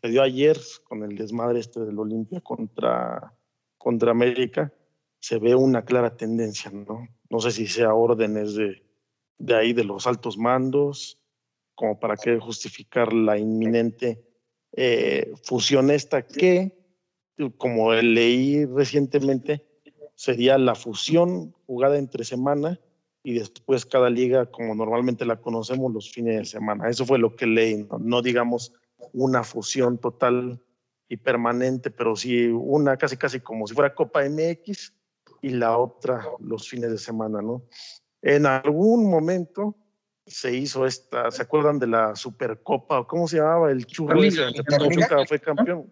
Se dio ayer con el desmadre este del Olimpia contra, contra América, se ve una clara tendencia, ¿no? No sé si sea órdenes de, de ahí, de los altos mandos, como para qué justificar la inminente eh, fusión esta que, como leí recientemente, sería la fusión jugada entre semana y después cada liga como normalmente la conocemos los fines de semana. Eso fue lo que leí, no, digamos una fusión total y permanente, pero sí una casi casi como si fuera Copa MX y la otra los fines de semana, ¿no? En algún momento se hizo esta, ¿se acuerdan de la Supercopa? ¿Cómo se llamaba? El churro que Pachuca fue campeón.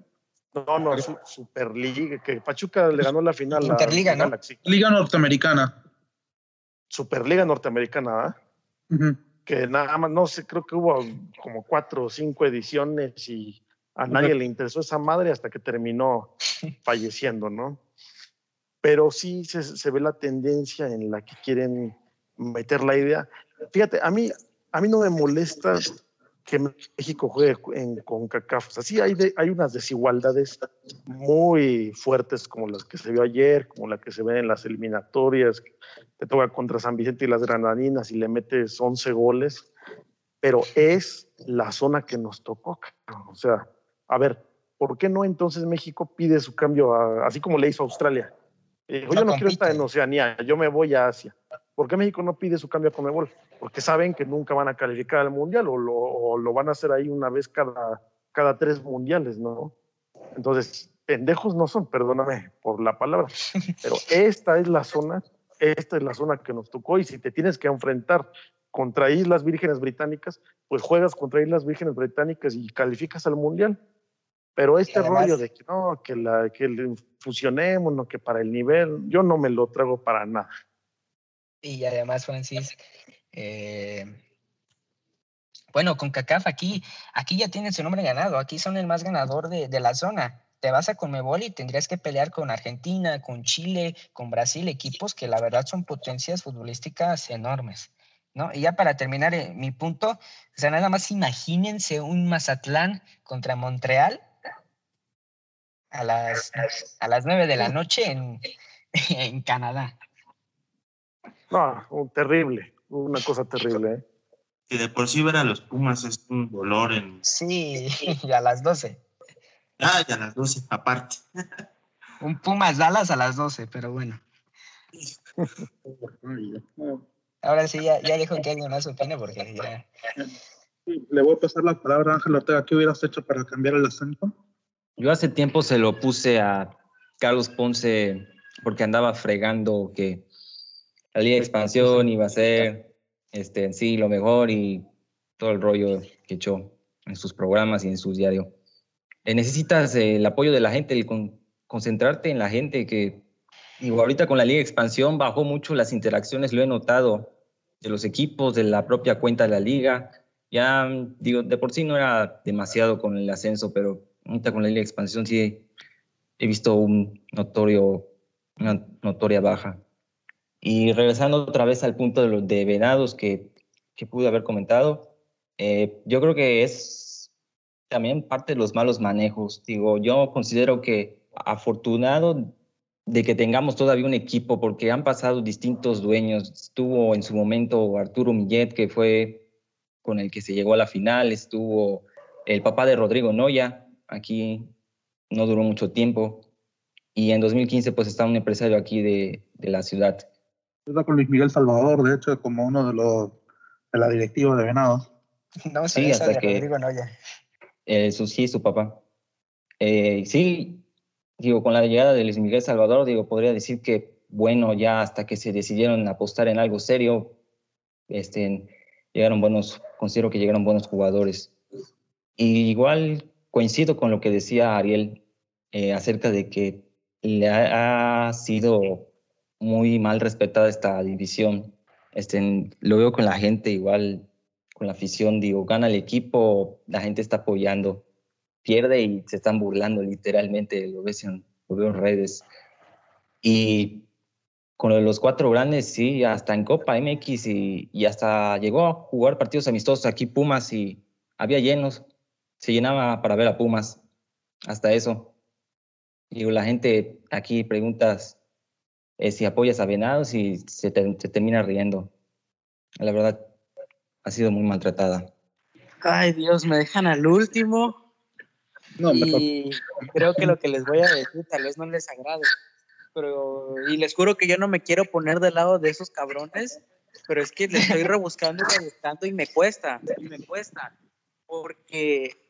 No, no, Superliga, que Pachuca le ganó la final Interliga, a ¿no? Liga Norteamericana. Superliga Norteamericana, ¿ah? Que nada más, no sé, creo que hubo como cuatro o cinco ediciones y a nadie le interesó esa madre hasta que terminó falleciendo, ¿no? Pero sí se, se ve la tendencia en la que quieren meter la idea. Fíjate, a mí, a mí no me molesta que México juegue en CONCACAF. O sea, sí hay, hay unas desigualdades muy fuertes como las que se vio ayer, como la que se ve en las eliminatorias, te toca contra San Vicente y las Granadinas y le metes 11 goles, pero es la zona que nos tocó. O sea, a ver, ¿por qué no entonces México pide su cambio, así como le hizo a Australia? yo no quiero estar en Oceanía, yo me voy a Asia. ¿Por qué México no pide su cambio a Conmebol? Porque saben que nunca van a calificar al Mundial o lo, van a hacer ahí una vez cada, cada tres mundiales, ¿no? Entonces, pendejos no son, perdóname por la palabra, pero esta es la zona, esta es la zona que nos tocó y si te tienes que enfrentar contra Islas Vírgenes Británicas, pues juegas contra Islas Vírgenes Británicas y calificas al Mundial. Pero este rollo de que no, que, la, que fusionemos, no, que para el nivel, yo no me lo trago para nada. Y además, Francis, eh, bueno, con CACAF aquí, aquí ya tienen su nombre ganado, aquí son el más ganador de, de la zona. Te vas a Conmebol y tendrías que pelear con Argentina, con Chile, con Brasil, equipos que la verdad son potencias futbolísticas enormes. ¿No? Y ya para terminar eh, mi punto, o sea, nada más imagínense un Mazatlán contra Montreal a las, a las 9 de la noche en, en Canadá. No, un terrible, una cosa terrible. ¿eh? Que de por sí ver a los Pumas es un dolor en... Sí, y a las 12. Ah, y a las 12, aparte. Un Pumas Dallas a las 12, pero bueno. Ahora sí, ya, ya dejo que alguien más opine porque ya... Le voy a pasar la palabra a Ángel Ortega. ¿Qué hubieras hecho para cambiar el acento? Yo hace tiempo se lo puse a Carlos Ponce porque andaba fregando que la Liga de Expansión iba a ser este, en sí lo mejor y todo el rollo que echó en sus programas y en sus diarios. Eh, necesitas el apoyo de la gente, el concentrarte en la gente que, digo, ahorita con la Liga de Expansión bajó mucho las interacciones, lo he notado, de los equipos, de la propia cuenta de la liga. Ya, digo, de por sí no era demasiado con el ascenso, pero ahorita con la Liga de Expansión sí he visto un notorio, una notoria baja. Y regresando otra vez al punto de los de Venados que, que pude haber comentado, eh, yo creo que es también parte de los malos manejos. Digo, yo considero que afortunado de que tengamos todavía un equipo, porque han pasado distintos dueños. Estuvo en su momento Arturo Millet, que fue con el que se llegó a la final, estuvo el papá de Rodrigo Noya, aquí no duró mucho tiempo, y en 2015 pues está un empresario aquí de, de la ciudad Está con Luis Miguel Salvador, de hecho, como uno de los de la directiva de Venados. No, sí, hasta que Rodrigo Eh, su, sí, su papá. Eh, sí, digo, con la llegada de Luis Miguel Salvador, digo, podría decir que, bueno, ya hasta que se decidieron apostar en algo serio, este, llegaron buenos, considero que llegaron buenos jugadores. Y igual coincido con lo que decía Ariel eh, acerca de que le ha, ha, sido muy mal respetada esta división. Este, lo veo con la gente igual, con la afición, digo, gana el equipo, la gente está apoyando, pierde y se están burlando literalmente, lo, ves en, lo veo en redes. Y con los cuatro grandes, sí, hasta en Copa MX y, y, hasta llegó a jugar partidos amistosos aquí Pumas y había llenos, se llenaba para ver a Pumas, hasta eso. Y la gente aquí preguntas eh, si apoyas a Venados y se, te, se termina riendo. La verdad, ha sido muy maltratada. Ay, Dios, me dejan al último. No, y creo que lo que les voy a decir tal vez no les agrade pero y les juro que yo no me quiero poner del lado de esos cabrones, pero es que le estoy rebuscando y rebuscando y me cuesta, y me cuesta, porque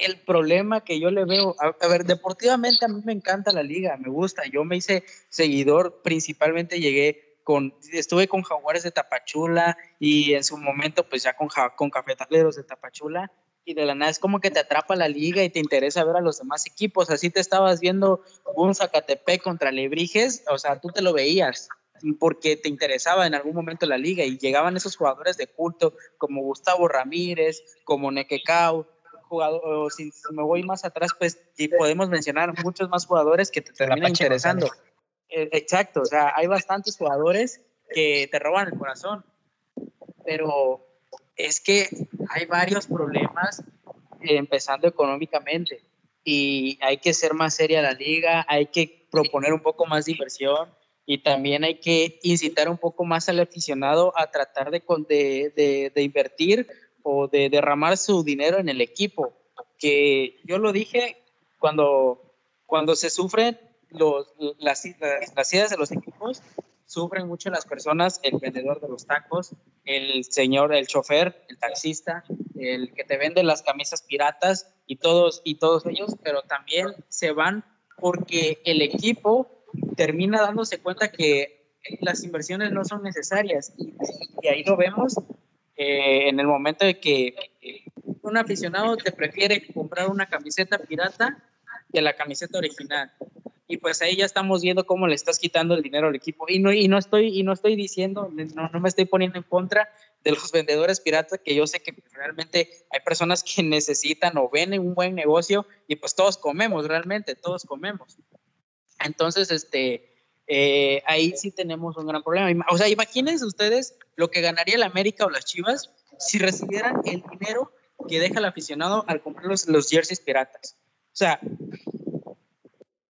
el problema que yo le veo, a, ver, deportivamente a mí me encanta la liga, me gusta, yo me hice seguidor, principalmente llegué con, estuve con Jaguares de Tapachula y en su momento pues ya con, con Cafetaleros de Tapachula y de la nada es como que te atrapa la liga y te interesa ver a los demás equipos. Así te estabas viendo un Zacatepec contra Lebrijes, o sea, tú te lo veías porque te interesaba en algún momento la liga y llegaban esos jugadores de culto como Gustavo Ramírez, como Nequecao, jugador, si, me voy más atrás, pues y podemos mencionar muchos más jugadores que te terminan interesando. Eh, exacto, o sea, hay bastantes jugadores que te roban el corazón, pero es que hay varios problemas, eh, empezando económicamente, y hay que ser más seria la liga, hay que proponer un poco más de inversión y también hay que incitar un poco más al aficionado a tratar de, de, de, de o de derramar su dinero en el equipo. Que yo lo dije cuando, cuando se sufren los, las, las, las ideas de los equipos, sufren mucho las personas, el vendedor de los tacos, el señor, el chofer, el taxista, el que te vende las camisas piratas y todos, y todos ellos, pero también se van porque el equipo termina dándose cuenta que las inversiones no son necesarias y, y ahí lo vemos eh, en el momento de que eh, un aficionado te prefiere comprar una camiseta pirata que la camiseta original y pues ahí ya estamos viendo cómo le estás quitando el dinero al equipo. Y no, y no, estoy, y no estoy diciendo, no, no me estoy poniendo en contra de los vendedores piratas, que yo sé que realmente hay personas que necesitan o ven un buen negocio y pues todos comemos, realmente, todos comemos. Entonces, este, eh, ahí sí tenemos un gran problema. O sea, imagínense ustedes lo que ganaría el América o las Chivas si recibieran el dinero que deja el aficionado al comprar los, jerseys piratas. O sea,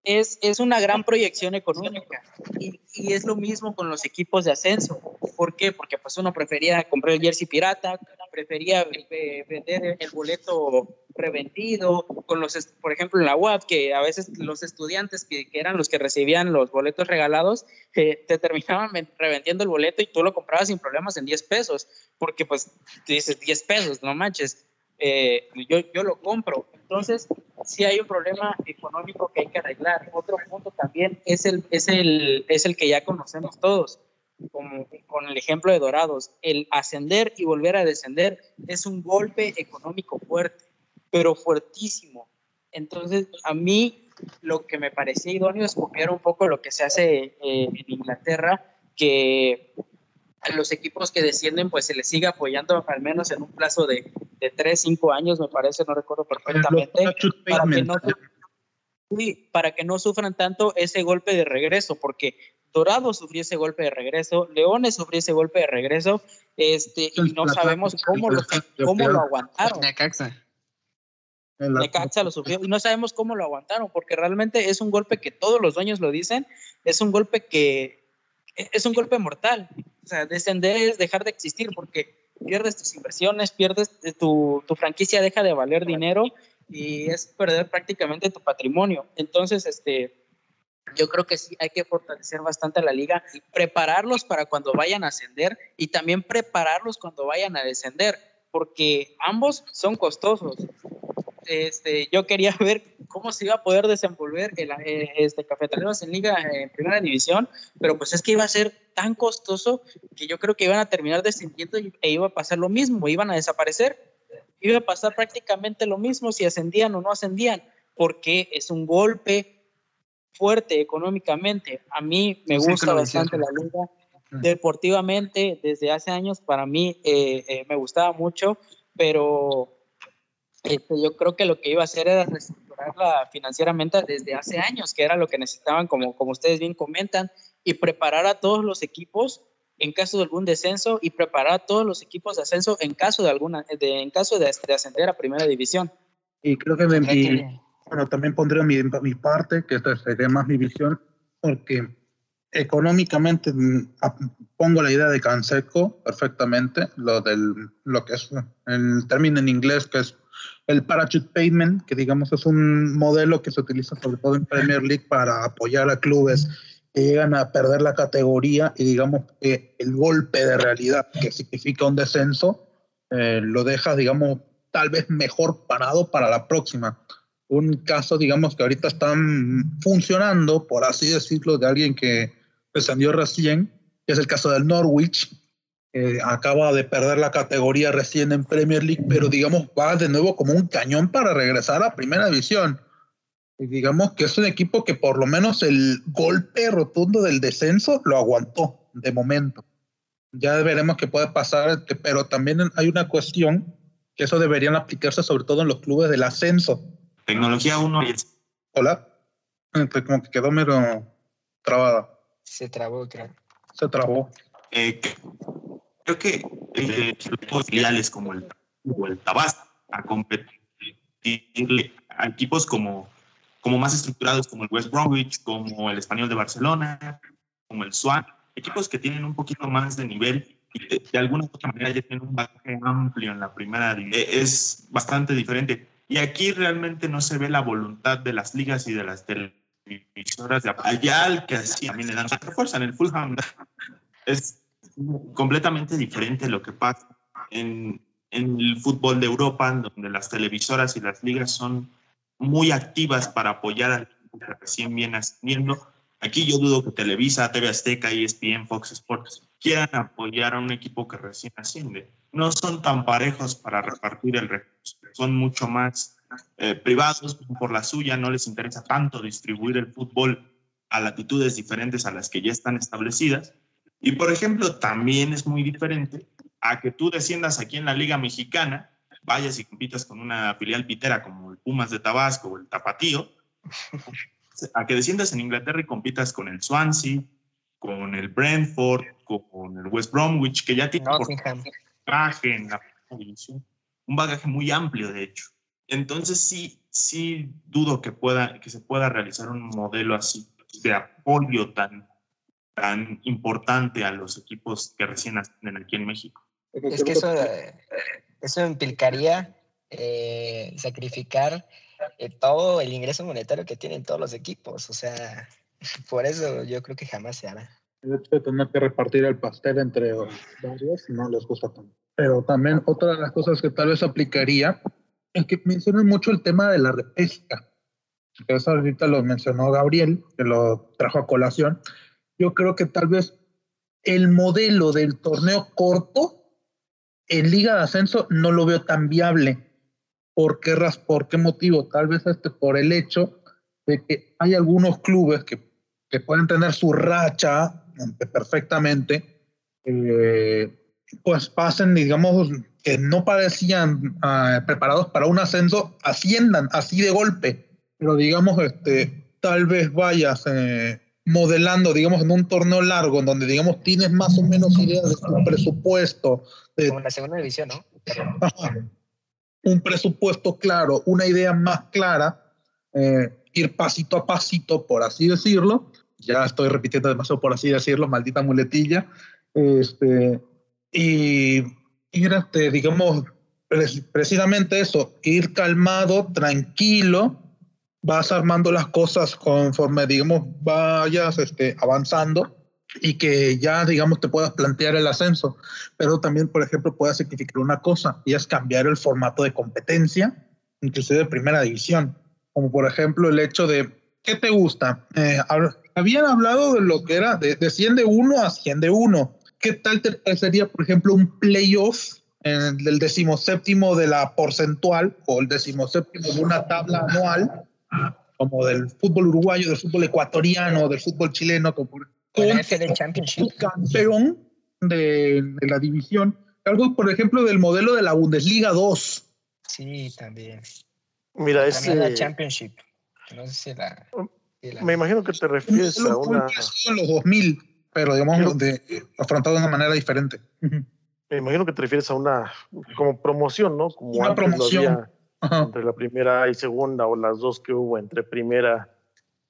es, es una gran proyección económica y, y, es lo mismo con los equipos de ascenso. ¿Por qué? Porque pues uno prefería comprar el jersey pirata, prefería eh, vender el boleto revendido, con los, por ejemplo, en la UAP, que a veces los estudiantes que, que eran los que recibían los boletos regalados, eh, te terminaban revendiendo el boleto y tú lo comprabas sin problemas en 10 pesos, porque pues dices 10 pesos, no manches, eh, yo, yo lo compro. Entonces, sí hay un problema económico que hay que arreglar. Otro punto también es el, es el, es el que ya conocemos todos, como con el ejemplo de Dorados. El ascender y volver a descender es un golpe económico fuerte, pero fuertísimo. Entonces, a mí lo que me parecía idóneo es copiar un poco lo que se hace eh, en Inglaterra, que a los equipos que descienden pues se les siga apoyando al menos en un plazo de, de 3, 5 años, me parece, no recuerdo perfectamente, para que no, para que no sufran tanto ese golpe de regreso, porque Dorado sufrió ese golpe de regreso, Leones sufrió ese golpe de regreso, este, y no sabemos cómo lo, cómo lo aguantaron. Necaxa. Necaxa lo sufrió y no sabemos cómo lo aguantaron, porque realmente es un golpe que todos los dueños lo dicen, es un golpe que es un golpe mortal. O sea, descender es dejar de existir porque pierdes tus inversiones, pierdes tu, tu franquicia, deja de valer dinero y es perder prácticamente tu patrimonio. Entonces, este, yo creo que sí hay que fortalecer bastante la liga, prepararlos para cuando vayan a ascender y también prepararlos cuando vayan a descender, porque ambos son costosos este, yo quería ver cómo se iba a poder desenvolver el, eh, este, Cafetaleros en Liga en Primera División, pero pues es que iba a ser tan costoso que yo creo que iban a terminar descendiendo e iba a pasar lo mismo, iban a desaparecer. iba a pasar prácticamente lo mismo si ascendían o no ascendían, porque es un golpe fuerte económicamente. A mí me gusta bastante la liga. Deportivamente, desde hace años, para mí eh, eh, me gustaba mucho, pero este, yo creo que lo que iba a hacer era reestructurarla financieramente desde hace años, que era lo que necesitaban, como, como ustedes bien comentan, y preparar a todos los equipos en caso de algún descenso y preparar a todos los equipos de ascenso en caso de alguna de, en caso de, ascender a primera división. Y creo que, bueno, también pondría mi, mi parte, que esta sería más mi visión, porque económicamente mm, pongo la idea de Canseco perfectamente, lo del lo que es el término en inglés que es el parachute payment, que digamos es un modelo que se utiliza sobre todo en Premier League para apoyar a clubes que llegan a perder la categoría y digamos que el golpe de realidad que significa un descenso eh, lo deja, digamos, tal vez mejor parado para la próxima. Un caso, digamos, que ahorita están funcionando, por así decirlo, de alguien que descendió recién, que es el caso del Norwich, acaba de perder la categoría recién en Premier League, pero digamos va de nuevo como un cañón para regresar a Primera División. Y digamos que es un equipo que por lo menos el golpe rotundo del descenso lo aguantó de momento. Ya veremos qué puede pasar, pero también hay una cuestión que eso deberían aplicarse sobre todo en los clubes del ascenso. Tecnología 1 y... Hola. Como que quedó mero trabada. Se trabó, creo. Se trabó. Eh, creo que eh, filiales como el, el Tabasco a competir a equipos como, como más estructurados como el West Bromwich, como el Español de Barcelona, como el Swan, equipos que tienen un poquito más de nivel y de, alguna u otra manera ya tienen un bagaje amplio en la primera división. Es bastante diferente. Y aquí realmente no se ve la voluntad de las ligas y de las televisoras de apoyar que así también le dan fuerza. En el Fulham es completamente diferente lo que pasa en, en el fútbol de Europa, donde las televisoras y las ligas son muy activas para apoyar al que recién viene ascendiendo. Aquí yo dudo que Televisa, TV Azteca, ESPN, Fox Sports quieran apoyar a un equipo que recién asciende. No son tan parejos para repartir el recurso, son mucho más eh, privados por la suya, no les interesa tanto distribuir el fútbol a latitudes diferentes a las que ya están establecidas. Y por ejemplo, también es muy diferente a que tú desciendas aquí en la Liga Mexicana, vayas y compitas con una filial pitera como el Pumas de Tabasco o el Tapatío, a que desciendas en Inglaterra y compitas con el Swansea, con el Brentford, con el West Bromwich, que ya tiene un bagaje en la división, un bagaje muy amplio, de hecho. Entonces sí, sí dudo que, pueda, que se pueda realizar un modelo así de apoyo tan tan importante a los equipos que recién nacen aquí en México. Es que eso, eso implicaría eh, sacrificar eh, todo el ingreso monetario que tienen todos los equipos. O sea, por eso yo creo que jamás se hará. El hecho de tener que repartir el pastel entre varios no les gusta tanto. Pero también otra de las cosas que tal vez aplicaría es que mencionan mucho el tema de la repesca. Eso ahorita lo mencionó Gabriel, que lo trajo a colación yo creo que tal vez el modelo del torneo corto en Liga de Ascenso no lo veo tan viable. ¿Por qué, por qué motivo? Tal vez este, por el hecho de que hay algunos clubes que, que pueden tener su racha perfectamente, eh, pues pasen, digamos, que no parecían ah, preparados para un ascenso, asciendan así de golpe. Pero digamos, este, tal vez vayas eh, modelando, digamos, en un torneo largo, en donde, digamos, tienes más o menos idea de tu presupuesto. Como en la segunda división, ¿no? un presupuesto claro, una idea más clara, eh, ir pasito a pasito, por así decirlo. Ya estoy repitiendo demasiado, por así decirlo, maldita muletilla. Este, y ir, este, digamos, precisamente eso, ir calmado, tranquilo, vas armando las cosas conforme, digamos, vayas este, avanzando y que ya, digamos, te puedas plantear el ascenso. Pero también, por ejemplo, puede significar una cosa, y es cambiar el formato de competencia, inclusive de primera división. Como por ejemplo el hecho de, ¿qué te gusta? Eh, habían hablado de lo que era de, de 100 de 1 a 100 de 1. ¿Qué tal te parecería, por ejemplo, un playoff en el decimoséptimo de la porcentual o el decimoséptimo de una tabla anual, como del fútbol uruguayo, del fútbol ecuatoriano, del fútbol chileno, como Con el Championship. campeón de, de la división. Algo, por ejemplo, del modelo de la Bundesliga 2. Sí, también. Mira, También la ese, Championship. que No sé si la. Me imagino que te refieres a Lo una, en los 2000, pero digamos, de, afrontado de una manera diferente. Me imagino que te refieres a una como promoción, ¿no? Como Una antes lo promoción. había Ajá. entre la primera y segunda o las dos que hubo entre primera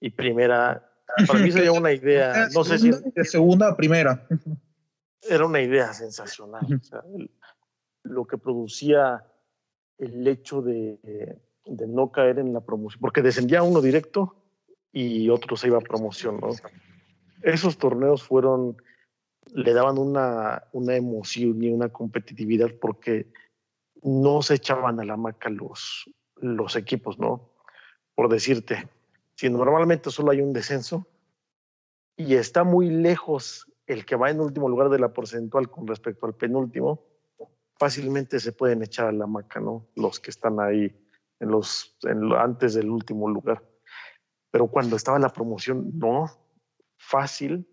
y primera. Para mí sería una idea, no sé si de segunda a primera. era una idea sensacional. o sea, el- lo que producía el hecho de, de no caer en la promoción, porque descendía uno directo y otro se iba a promoción, ¿no? Esos torneos fueron, le daban una, una emoción y una competitividad porque no se echaban a la maca los, los equipos, ¿no? Por decirte, si normalmente solo hay un descenso y está muy lejos el que va en último lugar de la porcentual con respecto al penúltimo, fácilmente se pueden echar a la maca, ¿no? Los que están ahí en los, antes del último lugar. Pero cuando estaba la promoción, no, fácil,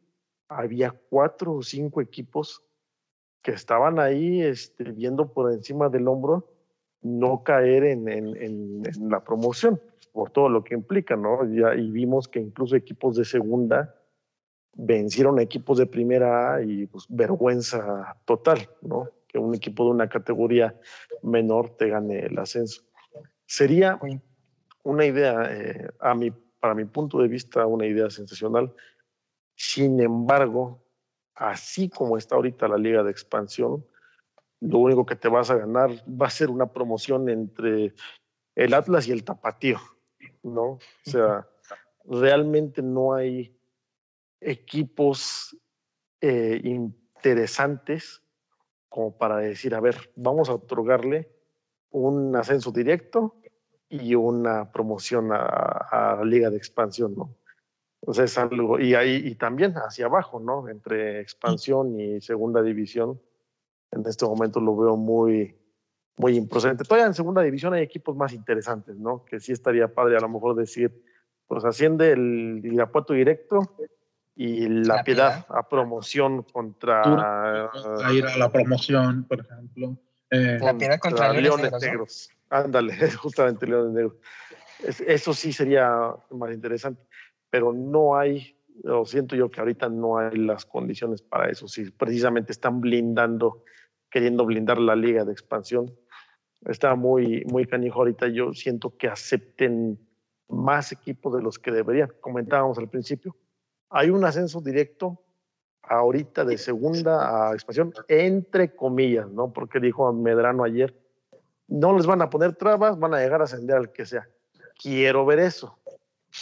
había cuatro o cinco equipos que estaban ahí este, viendo por encima del hombro no caer en, en- en- en la promoción, por todo lo que implica, ¿no? Ya, y vimos que incluso equipos de segunda vencieron a equipos de primera A y pues vergüenza total, ¿no? Que un equipo de una categoría menor te gane el ascenso. Sería una idea, eh, a mi, para mi punto de vista, una idea sensacional. Sin embargo, así como está ahorita la liga de expansión, lo único que te vas a ganar va a ser una promoción entre el Atlas y el Tapatío, ¿no? O sea, realmente no hay equipos eh, interesantes como para decir, a ver, vamos a otorgarle un ascenso directo y una promoción a, a la liga de expansión, ¿no? O sea, es algo, y ahí, y también hacia abajo, ¿no? Entre expansión y segunda división, en este momento lo veo muy, muy improcedente. Todavía en segunda división hay equipos más interesantes, ¿no? Que sí estaría padre a lo mejor decir, pues asciende el Irapuato directo y la, La piedad, Piedad. a promoción contra, A ir a la promoción, por ejemplo. Eh, La Piedad contra Leones Negros, ¿no? Negros. Ándale, justamente Leones Negros. Es- eso sí sería más interesante, pero no hay, lo siento yo que ahorita no hay las condiciones para eso. Si precisamente están blindando, queriendo blindar la liga de expansión, está muy, muy canijo ahorita. Yo siento que acepten más equipos de los que deberían. Comentábamos al principio. Hay un ascenso directo ahorita de segunda a expansión, entre comillas, ¿no? Porque dijo Medrano ayer, no les van a poner trabas, van a llegar a ascender al que sea. Quiero ver eso.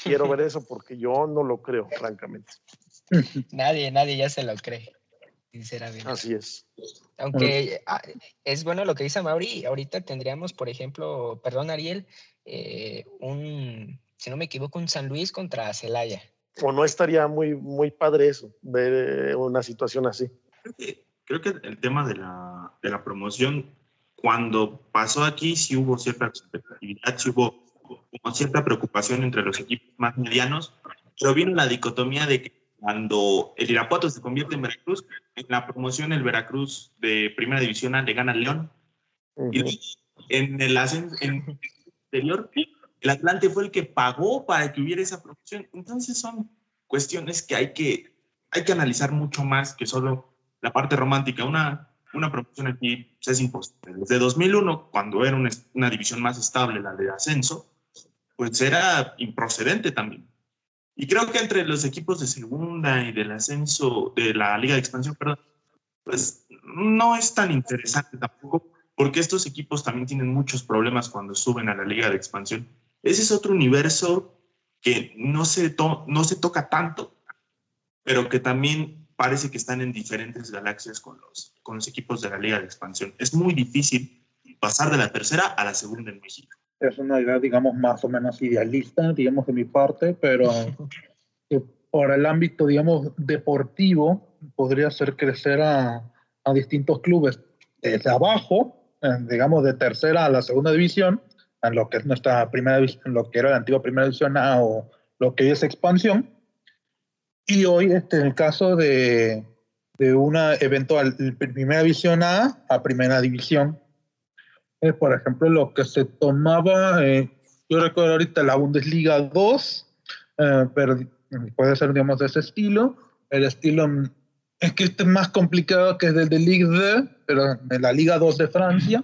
Quiero ver eso porque yo no lo creo, francamente. Nadie, nadie ya se lo cree, sinceramente. Así es. Aunque ah, es bueno lo que dice Mauri, ahorita tendríamos, por ejemplo, perdón Ariel, eh, un, si no me equivoco, un San Luis contra Celaya. O no estaría muy, muy padre eso, ver eh, una situación así. Creo que, creo que el tema de la, de la promoción, cuando pasó aquí, sí hubo cierta expectatividad, sí hubo como cierta preocupación entre los equipos más medianos, pero vino la dicotomía de que cuando el Irapuato se convierte en Veracruz, en la promoción el Veracruz de Primera División le gana al León, y en el ascen- en el anterior, el Atlante fue el que pagó para que hubiera esa promoción. Entonces son cuestiones que hay que, hay que analizar mucho más que solo la parte romántica. Una, una promoción aquí pues, es imposible. Desde 2001, cuando era una, una división más estable, la de ascenso, pues era improcedente también. Y creo que entre los equipos de segunda y del ascenso, de la Liga de Expansión, perdón, pues no es tan interesante tampoco, porque estos equipos también tienen muchos problemas cuando suben a la Liga de Expansión. Ese es otro universo que no se, no se toca tanto, pero que también parece que están en diferentes galaxias con los, con los equipos de la Liga de Expansión. Es muy difícil pasar de la tercera a la segunda en México. es una idea, digamos, más o menos idealista, digamos, de mi parte, pero que por el ámbito, digamos, deportivo, podría hacer crecer a, a distintos clubes. desde abajo, eh, digamos de tercera a la segunda división, en lo que es nuestra primera división, lo que era la antigua primera división A o lo que es expansión. Y hoy, este, en el caso de, de una eventual primera división A a primera división, eh, por ejemplo, lo que se tomaba, eh, yo recuerdo ahorita la Bundesliga 2, eh, pero puede ser, digamos, de ese estilo. El estilo mm, es que este es más complicado que el de Ligue 2, pero en la Liga 2 de Francia,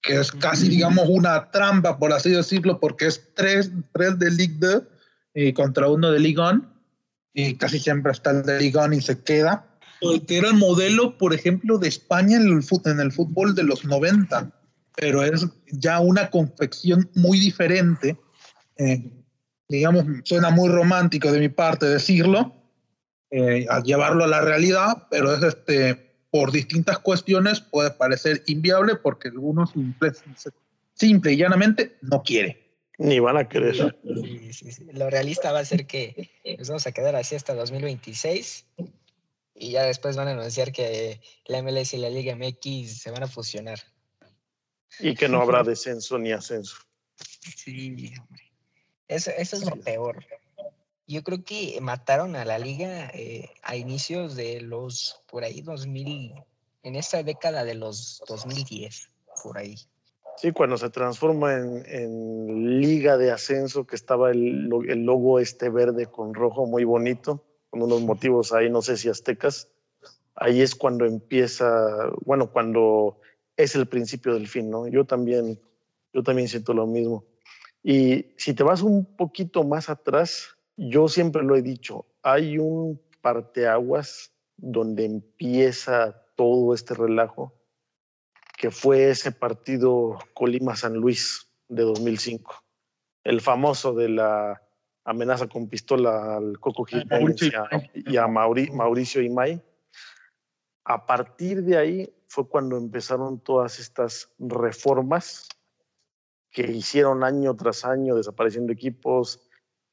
que es casi, digamos, una trampa, por así decirlo, porque es tres, tres de Ligue 2 y contra uno de Ligue 1, y casi siempre está el de Ligue 1 y se queda. Que era el modelo, por ejemplo, de España en el, fútbol, de los 90, pero es ya una confección muy diferente. Eh, digamos, suena muy romántico de mi parte decirlo, eh, al llevarlo a la realidad, pero es este, por distintas cuestiones puede parecer inviable porque algunos simple, simple y llanamente no quiere. Ni van a querer. Sí, sí, sí. Lo realista va a ser que nos vamos a quedar así hasta 2026 y ya después van a anunciar que la MLS y la Liga MX se van a fusionar. Y que no habrá descenso ni ascenso. Sí, hombre. Eso, eso es lo peor. Yo creo que mataron a la liga eh, a inicios de los, por ahí, 2000, en esta década de los 2010, por ahí. Sí, cuando se transforma en, liga de ascenso, que estaba el, el logo este verde con rojo muy bonito, con unos motivos ahí, no sé si aztecas, ahí es cuando empieza, bueno, cuando es el principio del fin, ¿no? Yo también, yo también siento lo mismo. Y si te vas un poquito más atrás, yo siempre lo he dicho, hay un parteaguas donde empieza todo este relajo, que fue ese partido Colima-San Luis de 2005, el famoso de la amenaza con pistola al Coco Jiménez y a, y a Mauri- Mauricio Imay. A partir de ahí fue cuando empezaron todas estas reformas que hicieron año tras año desapareciendo equipos,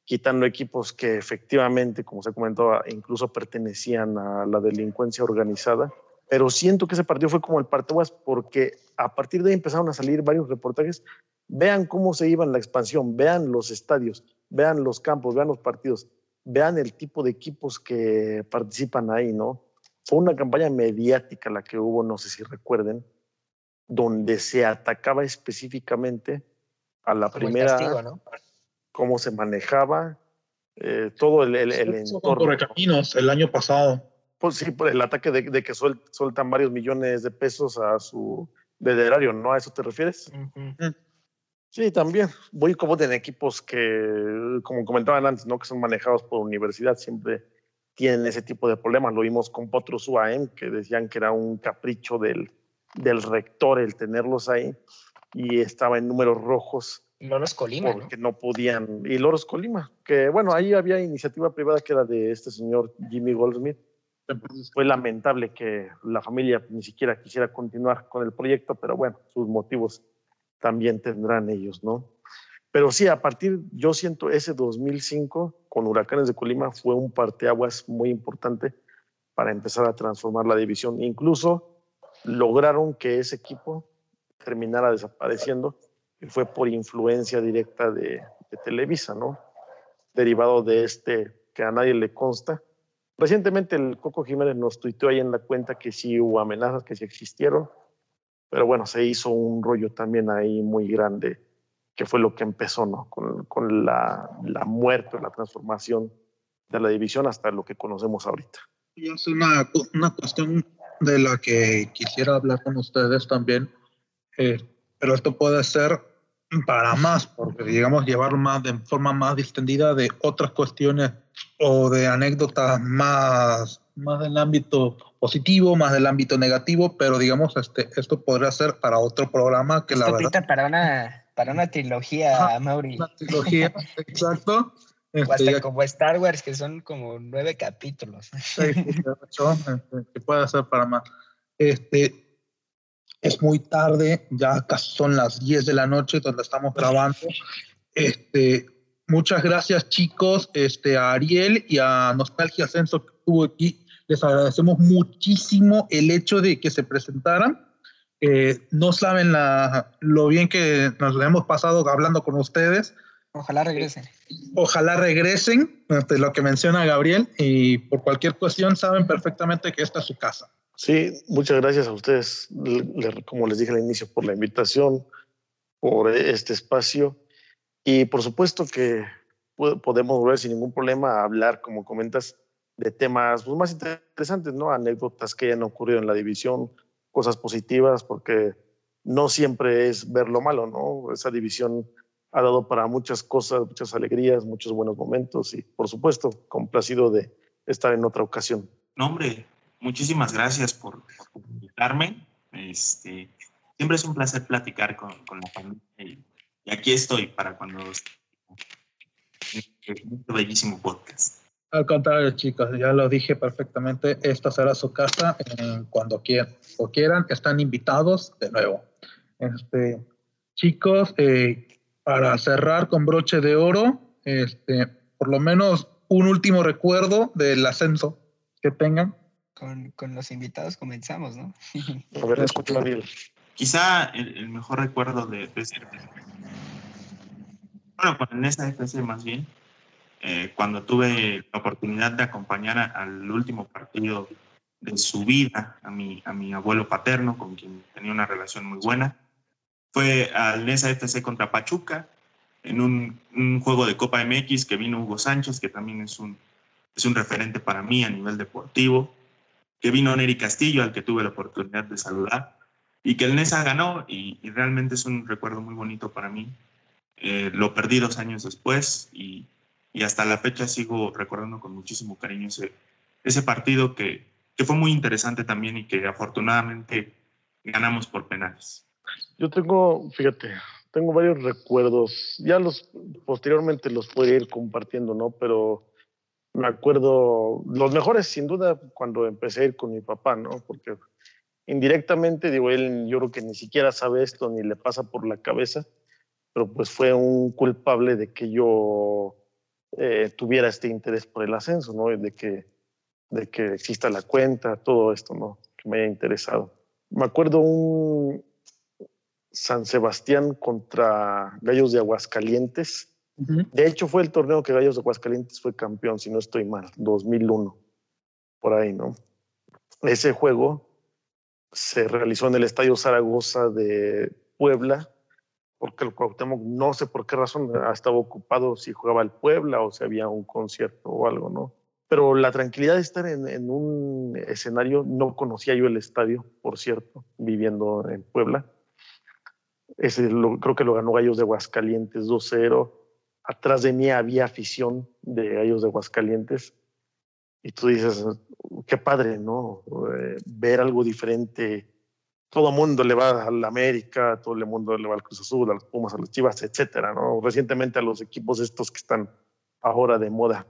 quitando equipos que efectivamente, como se comentaba, incluso pertenecían a la delincuencia organizada. Pero siento que ese partido fue como el parteaguas porque a partir de ahí empezaron a salir varios reportajes. Vean cómo se iba en la expansión, vean los estadios, vean los campos, vean los partidos, vean el tipo de equipos que participan ahí, ¿no? Fue una campaña mediática la que hubo, no sé si recuerden, donde se atacaba específicamente a la Como el primera castigo, ¿no? cómo se manejaba, eh, todo el, el, el con entorno. Correcaminos el año pasado. Pues sí, por el ataque de, de que suel- sueltan varios millones de pesos a su erario, ¿no? ¿A eso te refieres? Ujú. Sí, también. Voy como en equipos que, como comentaban antes, ¿no? Que son manejados por universidad, siempre tienen ese tipo de problemas. Lo vimos con Potros UAM, que decían que era un capricho del, del rector el tenerlos ahí y estaba en números rojos Loros Colima, ¿no? porque no podían. Y Loros Colima, que bueno, ahí había iniciativa privada que era de este señor Jimmy Goldsmith. Fue lamentable que la familia ni siquiera quisiera continuar con el proyecto, pero bueno, sus motivos también tendrán ellos, ¿no? Pero sí, a partir, yo siento ese 2005 con Huracanes de Colima fue un parteaguas muy importante para empezar a transformar la división. Incluso lograron que ese equipo terminara desapareciendo y fue por influencia directa de, de Televisa, ¿no? Derivado de este que a nadie le consta. Recientemente el Coco Jiménez nos tuiteó ahí en la cuenta que sí hubo amenazas, que sí existieron, pero bueno, se hizo un rollo también ahí muy grande, que fue lo que empezó, ¿no? Con, con la, la muerte, la transformación de la división hasta lo que conocemos ahorita. Y es una, una cuestión de la que quisiera hablar con ustedes también, eh, pero esto puede ser para más, porque digamos llevarlo más de forma más distendida de otras cuestiones o de anécdotas más, más del ámbito positivo, más del ámbito negativo, pero digamos este, esto podría ser para otro programa que la Esto verdad pinta para una, para una trilogía, Ajá, Mauri. una trilogía, exacto. O Este, hasta ya como Star Wars, que son como nueve capítulos. ocho, este, que puede ser para más. Este, es muy tarde, ya casi son las 10 de la noche donde estamos grabando. Este, muchas gracias chicos, este, a Ariel y a Nostalgia Ascenso que estuvo aquí Les agradecemos muchísimo el hecho de que se presentaran. Eh, no saben la, lo bien que nos lo hemos pasado hablando con ustedes. Ojalá regresen. Ojalá regresen, este, lo que menciona Gabriel, y por cualquier cuestión saben perfectamente que esta es su casa. Sí, muchas gracias a ustedes, le- como les dije al inicio, por la invitación, por este espacio. Y por supuesto que po- podemos volver sin ningún problema a hablar, como comentas, de temas pues, más interesantes, ¿no? Anécdotas que hayan ocurrido en la división, cosas positivas, porque no siempre es ver lo malo, ¿no? Esa división ha dado para muchas cosas, muchas alegrías, muchos buenos momentos y, por supuesto, complacido de estar en otra ocasión. No, hombre, muchísimas gracias por, por invitarme. Este, siempre es un placer platicar con, con la familia y, y aquí estoy para cuando este bellísimo podcast. Al contrario, chicos, ya lo dije perfectamente, esta será su casa eh, cuando quieran, o quieran, están invitados de nuevo. Este, chicos, eh, para cerrar con broche de oro, este, por lo menos un último recuerdo del ascenso que tengan. Con, con los invitados comenzamos, ¿no? A ver, escucho Gabriel. Quizá el, el mejor recuerdo de, de ese- bueno, con esa FC más bien, eh, cuando tuve la oportunidad de acompañar a- al último partido de su vida a mi, a mi abuelo paterno, con quien tenía una relación muy buena, fue al Nesa FC contra Pachuca, en un, un juego de Copa MX que vino Hugo Sánchez, que también es un, es un referente para mí a nivel deportivo, que vino Neri Castillo, al que tuve la oportunidad de saludar, y que el Nesa ganó, y, y realmente es un recuerdo muy bonito para mí. Eh, lo perdí dos años después y, y hasta la fecha sigo recordando con muchísimo cariño ese, ese partido que, que fue muy interesante también y que afortunadamente ganamos por penales. Yo tengo, fíjate, tengo varios recuerdos. Ya los posteriormente los podría ir compartiendo, ¿no? Pero me acuerdo, los mejores sin duda cuando empecé a ir con mi papá, ¿no? Porque indirectamente, digo, él yo creo que ni siquiera sabe esto ni le pasa por la cabeza, pero pues fue un culpable de que yo eh, tuviera este interés por el ascenso, ¿no? De que, de que exista la cuenta, todo esto, ¿no? Que me haya interesado. Me acuerdo un, San Sebastián contra Gallos de Aguascalientes. De hecho, fue el torneo que Gallos de Aguascalientes fue campeón, si no estoy mal, 2001, por ahí, ¿no? Ese juego se realizó en el Estadio Zaragoza de Puebla, porque el Cuauhtémoc, no sé por qué razón, estaba ocupado si jugaba el Puebla o si había un concierto o algo, ¿no? Pero la tranquilidad de estar en, en un escenario, no conocía yo el estadio, por cierto, viviendo en Puebla. Ese creo que lo ganó Gallos de Aguascalientes 2-0. Atrás de mí había afición de Gallos de Aguascalientes. Y tú dices, qué padre, ¿no? Eh, ver algo diferente. Todo el mundo le va al América, todo el mundo le va al Cruz Azul, a los Pumas, a los Chivas, etcétera, ¿no? Recientemente a los equipos estos que están ahora de moda.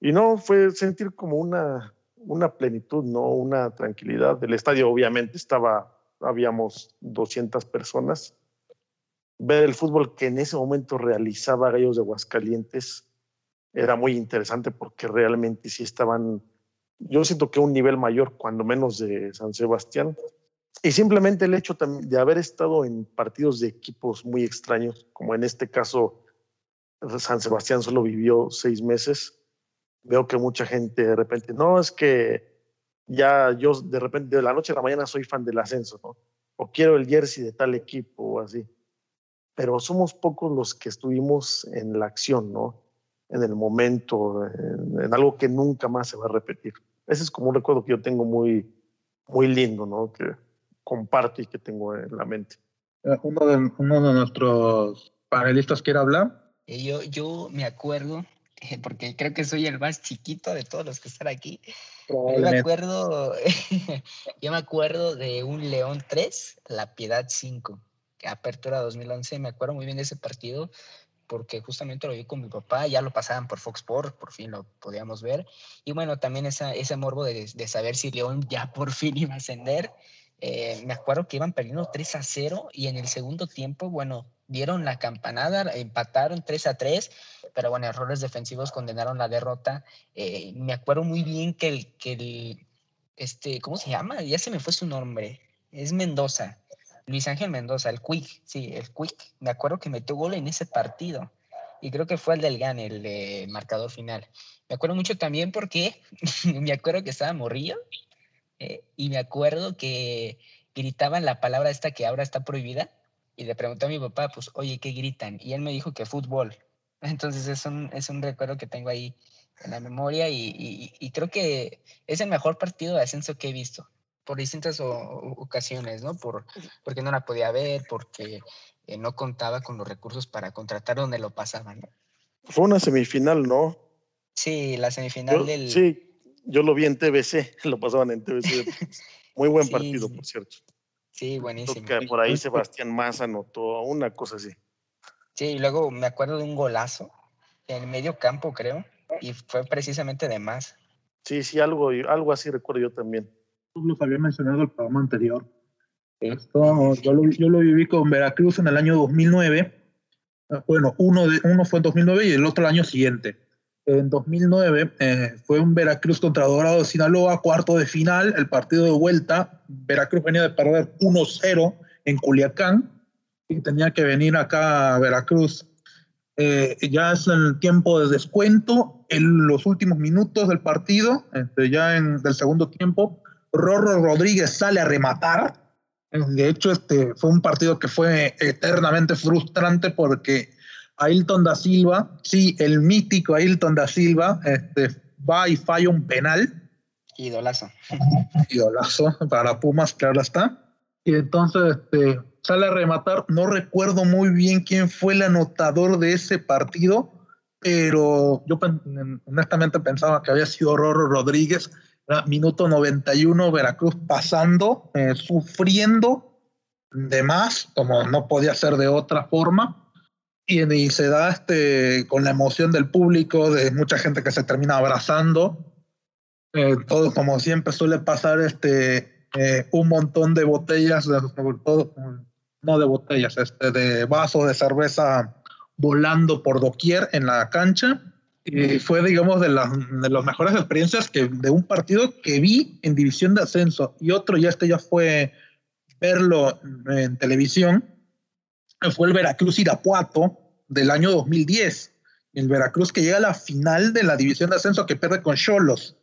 Y no, fue sentir como una, una plenitud, ¿no? Una tranquilidad. El estadio obviamente estaba habíamos 200 personas. Ver el fútbol que en ese momento realizaba Gallos de Aguascalientes era muy interesante porque realmente sí estaban, yo siento que un nivel mayor, cuando menos de San Sebastián. Y simplemente el hecho de haber estado en partidos de equipos muy extraños, como en este caso San Sebastián solo vivió seis meses, veo que mucha gente de repente, no, es que ya yo de repente de la noche a la mañana soy fan del ascenso, ¿no? O quiero el jersey de tal equipo o así. Pero somos pocos los que estuvimos en la acción, ¿no? En el momento, en, en, algo que nunca más se va a repetir. Ese es como un recuerdo que yo tengo muy, muy lindo, ¿no? Que comparto y que tengo en la mente. Uno de, uno de nuestros panelistas quiere hablar. Eh, yo, yo me acuerdo, eh, porque creo que soy el más chiquito de todos los que están aquí. Yo me acuerdo, yo me acuerdo de un León 3, La Piedad 5, apertura 2011, me acuerdo muy bien de ese partido porque justamente lo vi con mi papá, ya lo pasaban por Fox Sports, por fin lo podíamos ver. Y bueno, también esa, ese morbo de, de saber si León ya por fin iba a ascender. Eh, me acuerdo que iban perdiendo 3 a 0 y en el segundo tiempo, bueno, dieron la campanada, empataron 3 a 3 pero bueno, errores defensivos condenaron la derrota. Eh, me acuerdo muy bien que el, que el, este, ¿cómo se llama? Ya se me fue su nombre. Es Mendoza. Luis Ángel Mendoza, el Quick, sí, el Quick. Me acuerdo que metió gol en ese partido. Y creo que fue el del GAN, el de marcador final. Me acuerdo mucho también porque me acuerdo que estaba morrillo eh, y me acuerdo que gritaban la palabra esta que ahora está prohibida y le pregunté a mi papá, pues, oye, ¿qué gritan? Y él me dijo que fútbol. Entonces es un, es un recuerdo que tengo ahí en la memoria y, y, creo que es el mejor partido de ascenso que he visto por distintas ocasiones, ¿no? Por, porque no la podía ver, porque eh, no contaba con los recursos para contratar donde lo pasaban, ¿no? Fue una semifinal, ¿no? Sí, la semifinal del... Sí, yo lo vi en TBC, lo pasaban en TBC. Muy buen partido, por cierto. Sí, buenísimo. por ahí Sebastián Massa anotó una cosa así. Sí, y luego me acuerdo de un golazo en medio campo, creo, y fue precisamente de más. Sí, sí, algo, algo así recuerdo yo también. Los había mencionado el programa anterior. Esto, yo, lo, yo lo viví con Veracruz en el año 2009. Bueno, uno, de, uno fue en 2009 y el otro el año siguiente. En 2009 eh, fue un Veracruz contra Dorado de Sinaloa, cuarto de final, el partido de vuelta. Veracruz venía de perder 1-0 en Culiacán y tenía que venir acá a Veracruz. Eh, ya es el tiempo de descuento, en los últimos minutos del partido, este, ya en del segundo tiempo, Rorro Rodríguez sale a rematar. De hecho, este fue un partido que fue eternamente frustrante porque Ailton da Silva, sí, el mítico Ailton da Silva, este, va y falla un penal. Idolazo. Idolazo para Pumas, claro está. Y entonces este, sale a rematar. No recuerdo muy bien quién fue el anotador de ese partido, pero yo honestamente pensaba que había sido Roro Rodríguez. Era minuto 91, Veracruz pasando, eh, sufriendo de más, como no podía ser de otra forma y, se da este, con la emoción del público, de mucha gente que se termina abrazando. Eh, todo como siempre suele pasar, este, eh, un montón de botellas, todo, no de botellas, este, de vasos de cerveza volando por doquier en la cancha. Y fue, digamos, de, las, de las mejores experiencias que, de un partido que vi en división de ascenso. Y otro, ya este ya fue verlo en televisión, fue el Veracruz Irapuato del año 2010. El Veracruz que llega a la final de la división de ascenso que pierde con Cholos.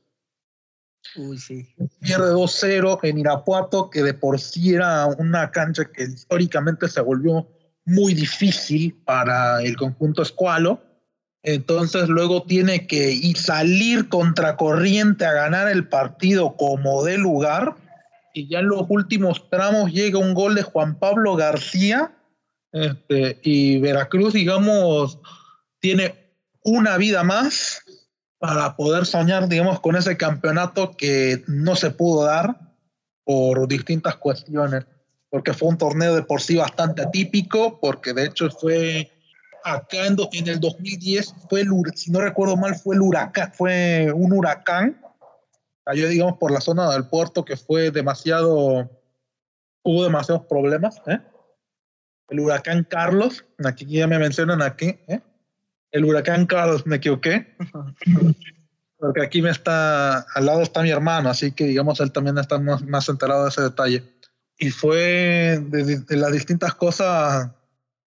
Uy, sí. Pierde 2-0 en Irapuato, que de por sí era una cancha que históricamente se volvió muy difícil para el conjunto escualo. Entonces luego tiene que ir, salir contracorriente a ganar el partido como de lugar. Y ya en los últimos tramos llega un gol de Juan Pablo García este, y Veracruz, digamos, tiene una vida más para poder soñar, digamos, con ese campeonato que no se pudo dar por distintas cuestiones, porque fue un torneo de por sí bastante atípico, porque de hecho fue acá en, el 2010, fue el, si no recuerdo mal, fue el huracán, fue un huracán, cayó, digamos, por la zona del puerto que fue demasiado, hubo demasiados problemas, ¿eh? El huracán Carlos, aquí ya me mencionan aquí, ¿eh? el huracán Carlos, me equivoqué, porque aquí me está, al lado está mi hermano, así que digamos, él también está más, enterado de ese detalle. Y fue de, las distintas cosas,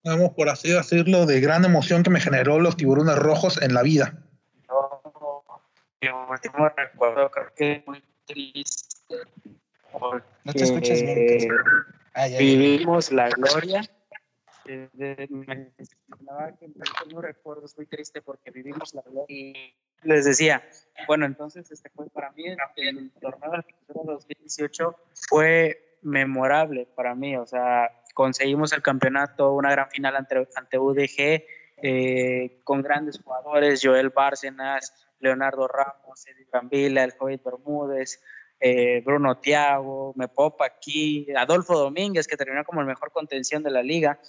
digamos, por así decirlo, de gran emoción que me generó los tiburones rojos en la vida. Yo último recuerdo, creo que muy triste. No te escuchas bien. Ah, vivimos la gloria no recuerdo, estoy triste porque vivimos la vida y les decía, bueno, entonces este fue para mí el, torneo de 2018 fue memorable para mí, o sea, conseguimos el campeonato, una gran final ante, ante UDG, eh, con grandes jugadores, Joel Bárcenas, Leonardo Ramos, Eddie Gambila, el Joven Bermúdez, eh, Bruno Tiago, Mepopa aquí, Adolfo Domínguez, que terminó como el mejor contención de la liga,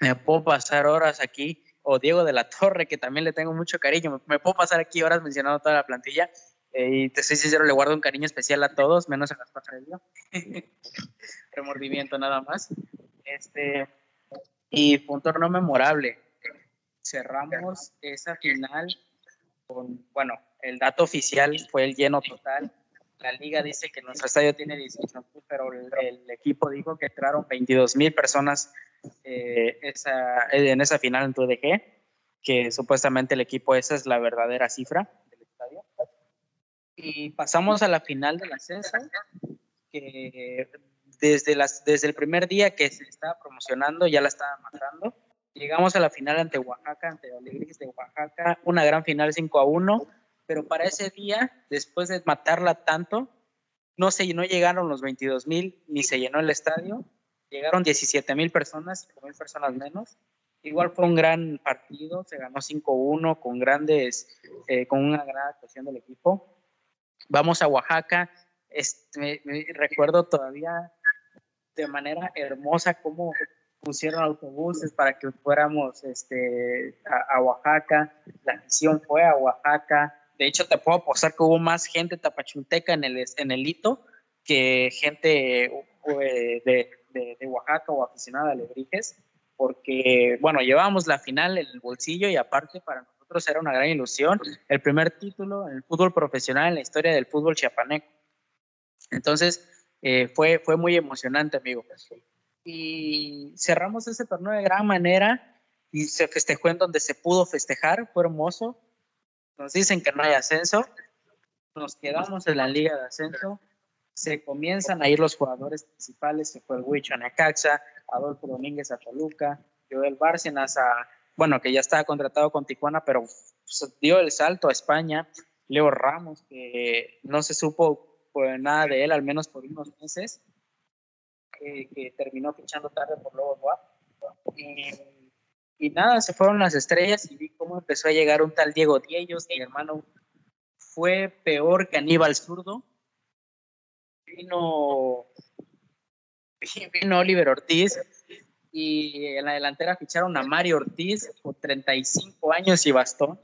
me puedo pasar horas aquí, o Diego de la Torre, que también le tengo mucho cariño, me, puedo pasar aquí horas mencionando toda la plantilla, eh, y te soy sincero, le guardo un cariño especial a todos, menos a las Pajarelio. Remordimiento nada más. Este, y fue un torneo memorable. cerramos esa final con, bueno, el dato oficial fue el lleno total. La liga dice que nuestro estadio tiene 18 pero el, equipo dijo que entraron 22 mil personas eh, esa, en esa final en TUDG, que supuestamente el equipo, esa es la verdadera cifra del estadio. Y pasamos a la final del ascenso, que desde, las, desde el primer día que se estaba promocionando ya la estaba matando. Llegamos a la final ante Oaxaca, ante Alegrías de Oaxaca, una gran final 5 a 1, pero para ese día, después de matarla tanto, no, se, no llegaron los 22 mil ni se llenó el estadio, llegaron 17 mil personas, 5 mil personas menos. Igual fue un gran partido, se ganó 5-1 con grandes, eh, con una gran actuación del equipo. Vamos a Oaxaca, este, recuerdo todavía de manera hermosa cómo pusieron autobuses para que fuéramos este, a, Oaxaca. La misión fue a Oaxaca. De hecho, te puedo apostar que hubo más gente tapachulteca en el, en el hito que gente eh, de, de, de, Oaxaca o aficionada a Lebrijes, porque, bueno, llevábamos la final en el bolsillo y aparte para nosotros era una gran ilusión, el primer título en el fútbol profesional en la historia del fútbol chiapaneco. Entonces, eh, fue, fue muy emocionante, amigo. Y cerramos ese torneo de gran manera y se festejó en donde se pudo festejar, fue hermoso. Nos dicen que no hay ascenso, nos quedamos en la liga de ascenso, se comienzan a ir los jugadores principales, se fue el Huicho a Necaxa, Adolfo Domínguez a Toluca, Joel Bárcenas a, bueno, que ya estaba contratado con Tijuana, pero dio el salto a España, Leo Ramos, que no se supo por nada de él, al menos por unos meses, que terminó fichando tarde por Lobos WAP. Y, y, nada, se fueron las estrellas y vi cómo empezó a llegar un tal Diego Diellos, mi hermano fue peor que Aníbal Zurdo. Vino, vino Oliver Ortiz y en la delantera ficharon a Mario Ortiz con 35 años y bastón.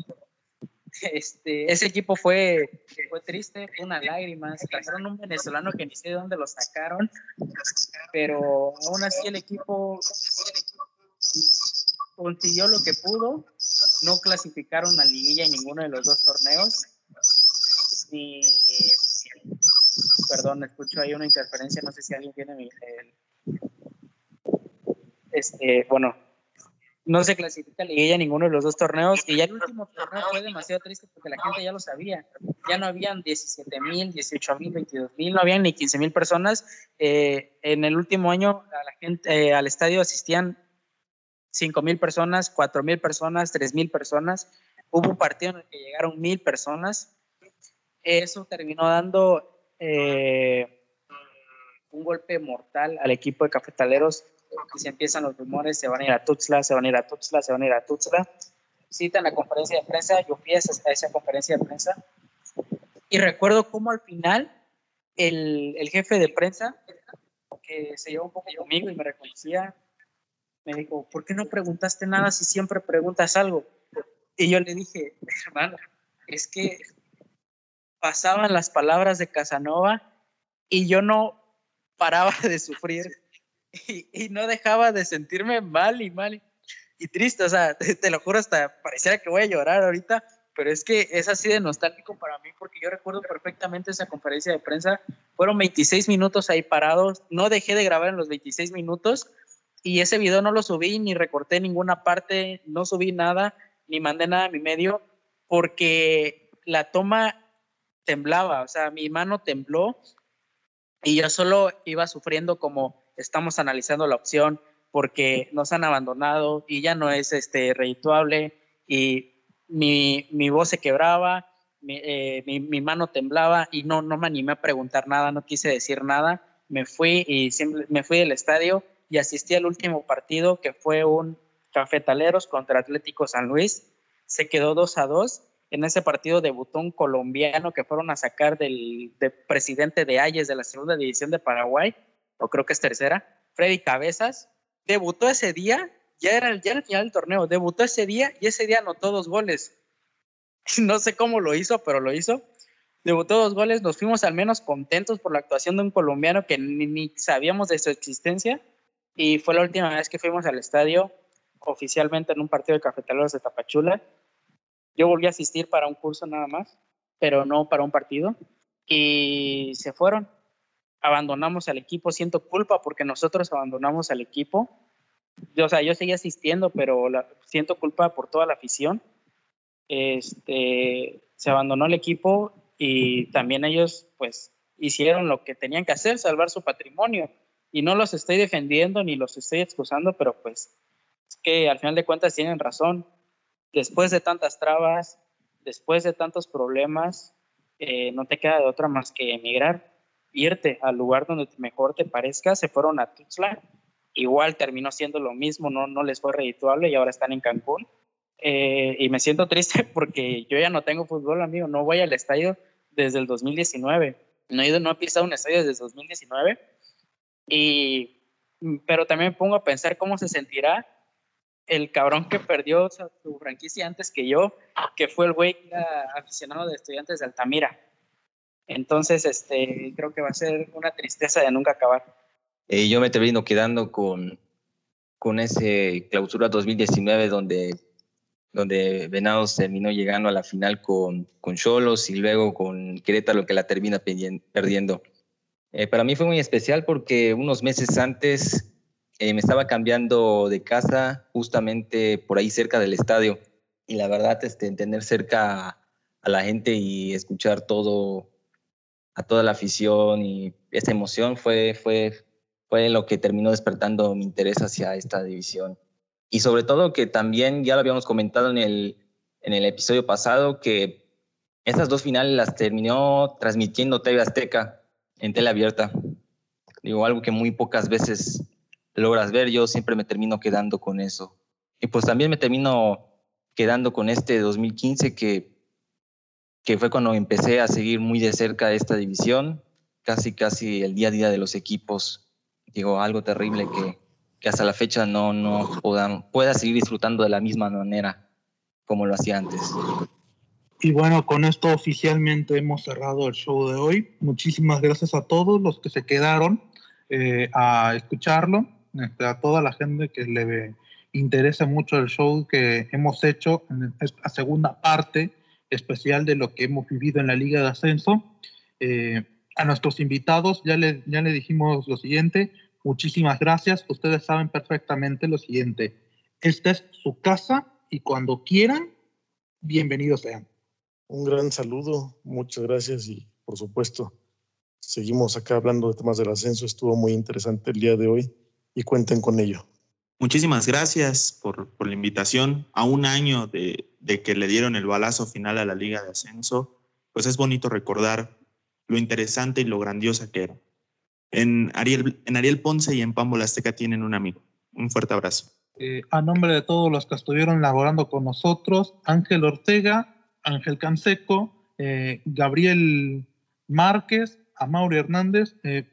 Este, ese equipo fue, fue triste, fue una lágrima. Trajeron un venezolano que ni sé de dónde lo sacaron, pero aún así el equipo consiguió lo que pudo. No clasificaron a liguilla en ninguno de los dos torneos. Y, perdón, escucho ahí una interferencia, no sé si alguien tiene mi... este, bueno, no se clasifica liguilla ninguno de los dos torneos y ya el último torneo fue demasiado triste porque la gente ya lo sabía. Ya no habían 17 mil, 18 mil, 22 mil, no habían ni 15 mil personas. Eh, en el último año a la gente, eh, al estadio asistían 5 mil personas, 4 mil personas, 3 mil personas. Hubo un partido en el que llegaron mil personas. Eso terminó dando eh, un golpe mortal al equipo de cafetaleros y se empiezan los rumores, se van a ir a Tuxtla, se van a ir a Tuxtla, se van a ir a Tuxtla. Citan la conferencia de prensa, yo fui a esa, conferencia de prensa y recuerdo cómo al final el, el, jefe de prensa, que se llevó un poco conmigo y me reconocía, me dijo, ¿por qué no preguntaste nada si siempre preguntas algo? Y yo le dije, hermano, es que pasaban las palabras de Casanova y yo no paraba de sufrir y, no dejaba de sentirme mal y mal y, triste, o sea, te, lo juro, hasta pareciera que voy a llorar ahorita, pero es que es así de nostálgico para mí porque yo recuerdo perfectamente esa conferencia de prensa, fueron 26 minutos ahí parados, no dejé de grabar en los 26 minutos y ese video no lo subí ni recorté ninguna parte, no subí nada, ni mandé nada a mi medio porque la toma temblaba, o sea, mi mano tembló y yo solo iba sufriendo como estamos analizando la opción porque nos han abandonado y ya no es este, redituable y mi, mi voz se quebraba, mi, eh, mi, mi, mano temblaba y no, no me animé a preguntar nada, no quise decir nada. Me fui y me fui del estadio y asistí al último partido que fue un Cafetaleros contra Atlético San Luis. Se quedó 2 a 2. En ese partido debutó un colombiano que fueron a sacar del, del presidente de Ayes de la segunda división de Paraguay o creo que es tercera, Freddy Cabezas, debutó ese día, ya era, ya el final del torneo, debutó ese día y ese día anotó dos goles. No sé cómo lo hizo, pero lo hizo. Debutó dos goles, nos fuimos al menos contentos por la actuación de un colombiano que ni, sabíamos de su existencia y fue la última vez que fuimos al estadio. oficialmente en un partido de cafetaleros de Tapachula. Yo volví a asistir para un curso nada más, pero no para un partido. Y se fueron. Abandonamos al equipo. Siento culpa porque nosotros abandonamos al equipo. Yo, o sea, yo seguí asistiendo, pero siento culpa por toda la afición. Este, se abandonó el equipo y también ellos, pues, hicieron lo que tenían que hacer, salvar su patrimonio. Y no los estoy defendiendo ni los estoy excusando, pero pues es que al final de cuentas tienen razón. Después de tantas trabas, después de tantos problemas, eh, no te queda de otra más que emigrar, irte al lugar donde mejor te parezca. Se fueron a Tuxtla, igual terminó siendo lo mismo, no, no les fue redituable y ahora están en Cancún. Eh, y me siento triste porque yo ya no tengo fútbol, amigo, no voy al estadio desde el 2019. No he, ido, no he pisado un estadio desde el 2019. Y, pero también me pongo a pensar cómo se sentirá el cabrón que perdió su franquicia antes que yo, que fue el güey aficionado de estudiantes de Altamira. Entonces, este, creo que va a ser una tristeza de nunca acabar. Eh, yo me termino quedando con, con ese clausura 2019 donde, donde Venados terminó llegando a la final con Cholos y luego con Querétaro que la termina perdiendo. Eh, para mí fue muy especial porque unos meses antes eh, me estaba cambiando de casa justamente por ahí cerca del estadio. Y la verdad, este, tener cerca a la gente y escuchar todo, a toda la afición y esa emoción fue, fue, fue lo que terminó despertando mi interés hacia esta división. Y sobre todo que también, ya lo habíamos comentado en el, en el episodio pasado, que esas dos finales las terminó transmitiendo TV Azteca en tele abierta. Digo, algo que muy pocas veces logras ver, yo siempre me termino quedando con eso. Y pues también me termino quedando con este 2015 que, que fue cuando empecé a seguir muy de cerca esta división, casi casi el día a día de los equipos. Digo, algo terrible que, que hasta la fecha no, no pueda seguir disfrutando de la misma manera como lo hacía antes. Y bueno, con esto oficialmente hemos cerrado el show de hoy. Muchísimas gracias a todos los que se quedaron eh, a escucharlo. Este, a toda la gente que le interesa mucho el show que hemos hecho en la segunda parte especial de lo que hemos vivido en la Liga de Ascenso. Eh, a nuestros invitados ya le, ya le dijimos lo siguiente, muchísimas gracias, ustedes saben perfectamente lo siguiente, esta es su casa y cuando quieran, bienvenidos sean. Un gran saludo, muchas gracias y por supuesto, seguimos acá hablando de temas del ascenso, estuvo muy interesante el día de hoy y cuenten con ello. Muchísimas gracias por, por la invitación. A un año de, de, que le dieron el balazo final a la Liga de Ascenso, pues es bonito recordar lo interesante y lo grandiosa que era. En Ariel, en Ariel Ponce y en Pambo Azteca tienen un amigo. Un fuerte abrazo. Eh, a nombre de todos los que estuvieron laborando con nosotros, Ángel Ortega, Ángel Canseco, eh, Gabriel Márquez, Amaury Hernández, eh,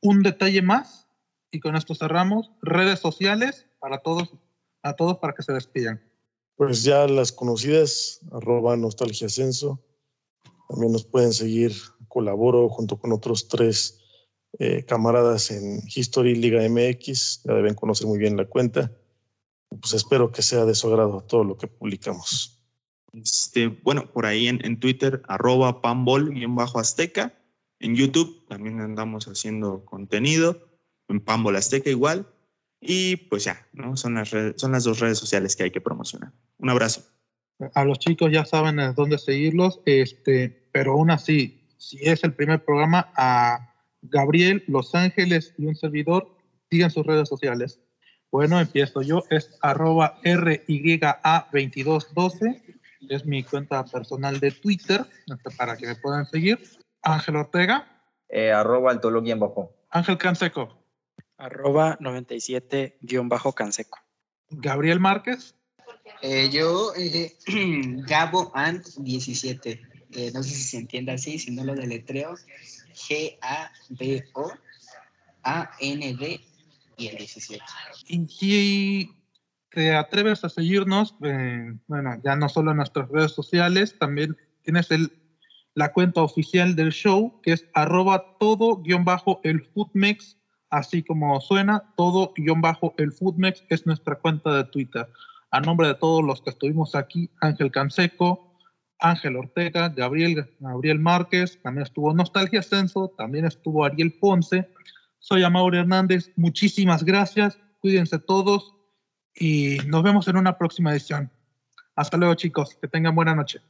un detalle más, y con esto cerramos. Redes sociales para todos, a todos para que se despidan. Pues ya las conocidas, arroba Nostalgia Ascenso. También nos pueden seguir, colaboro junto con otros tres eh, camaradas en History Liga MX. Ya deben conocer muy bien la cuenta. Pues espero que sea de su agrado todo lo que publicamos. Este, bueno, por ahí en, Twitter, arroba pambol-azteca. En YouTube también andamos haciendo contenido en Pambo Azteca igual. Y pues ya, ¿no? Son las, son las dos redes sociales que hay que promocionar. Un abrazo. A los chicos ya saben dónde seguirlos, este, pero aún así, si es el primer programa, a Gabriel, Los Ángeles y un servidor, sigan sus redes sociales. Bueno, empiezo yo, es arroba RYA2212, es mi cuenta personal de Twitter, este, para que me puedan seguir. Ángel Ortega. Eh, arroba altología bajo. Ángel Canseco arroba 97-canseco. Gabriel Márquez. Eh, yo, eh, Gabo Ant 17. Eh, no sé si se entiende así, si no lo deletreo. G-A-B-O A-N-D y el 17. Y te atreves a seguirnos, bueno, ya no solo en nuestras redes sociales, también tienes el, la cuenta oficial del show, que es arroba todo guion bajo el Foodmex así como suena, todo guion bajo el Foodmex es nuestra cuenta de Twitter. A nombre de todos los que estuvimos aquí, Ángel Canseco, Ángel Ortega, Gabriel, Gabriel Márquez, también estuvo Nostalgia Ascenso, también estuvo Ariel Ponce. Soy Amaury Hernández, muchísimas gracias, cuídense todos y nos vemos en una próxima edición. Hasta luego chicos, que tengan buena noche.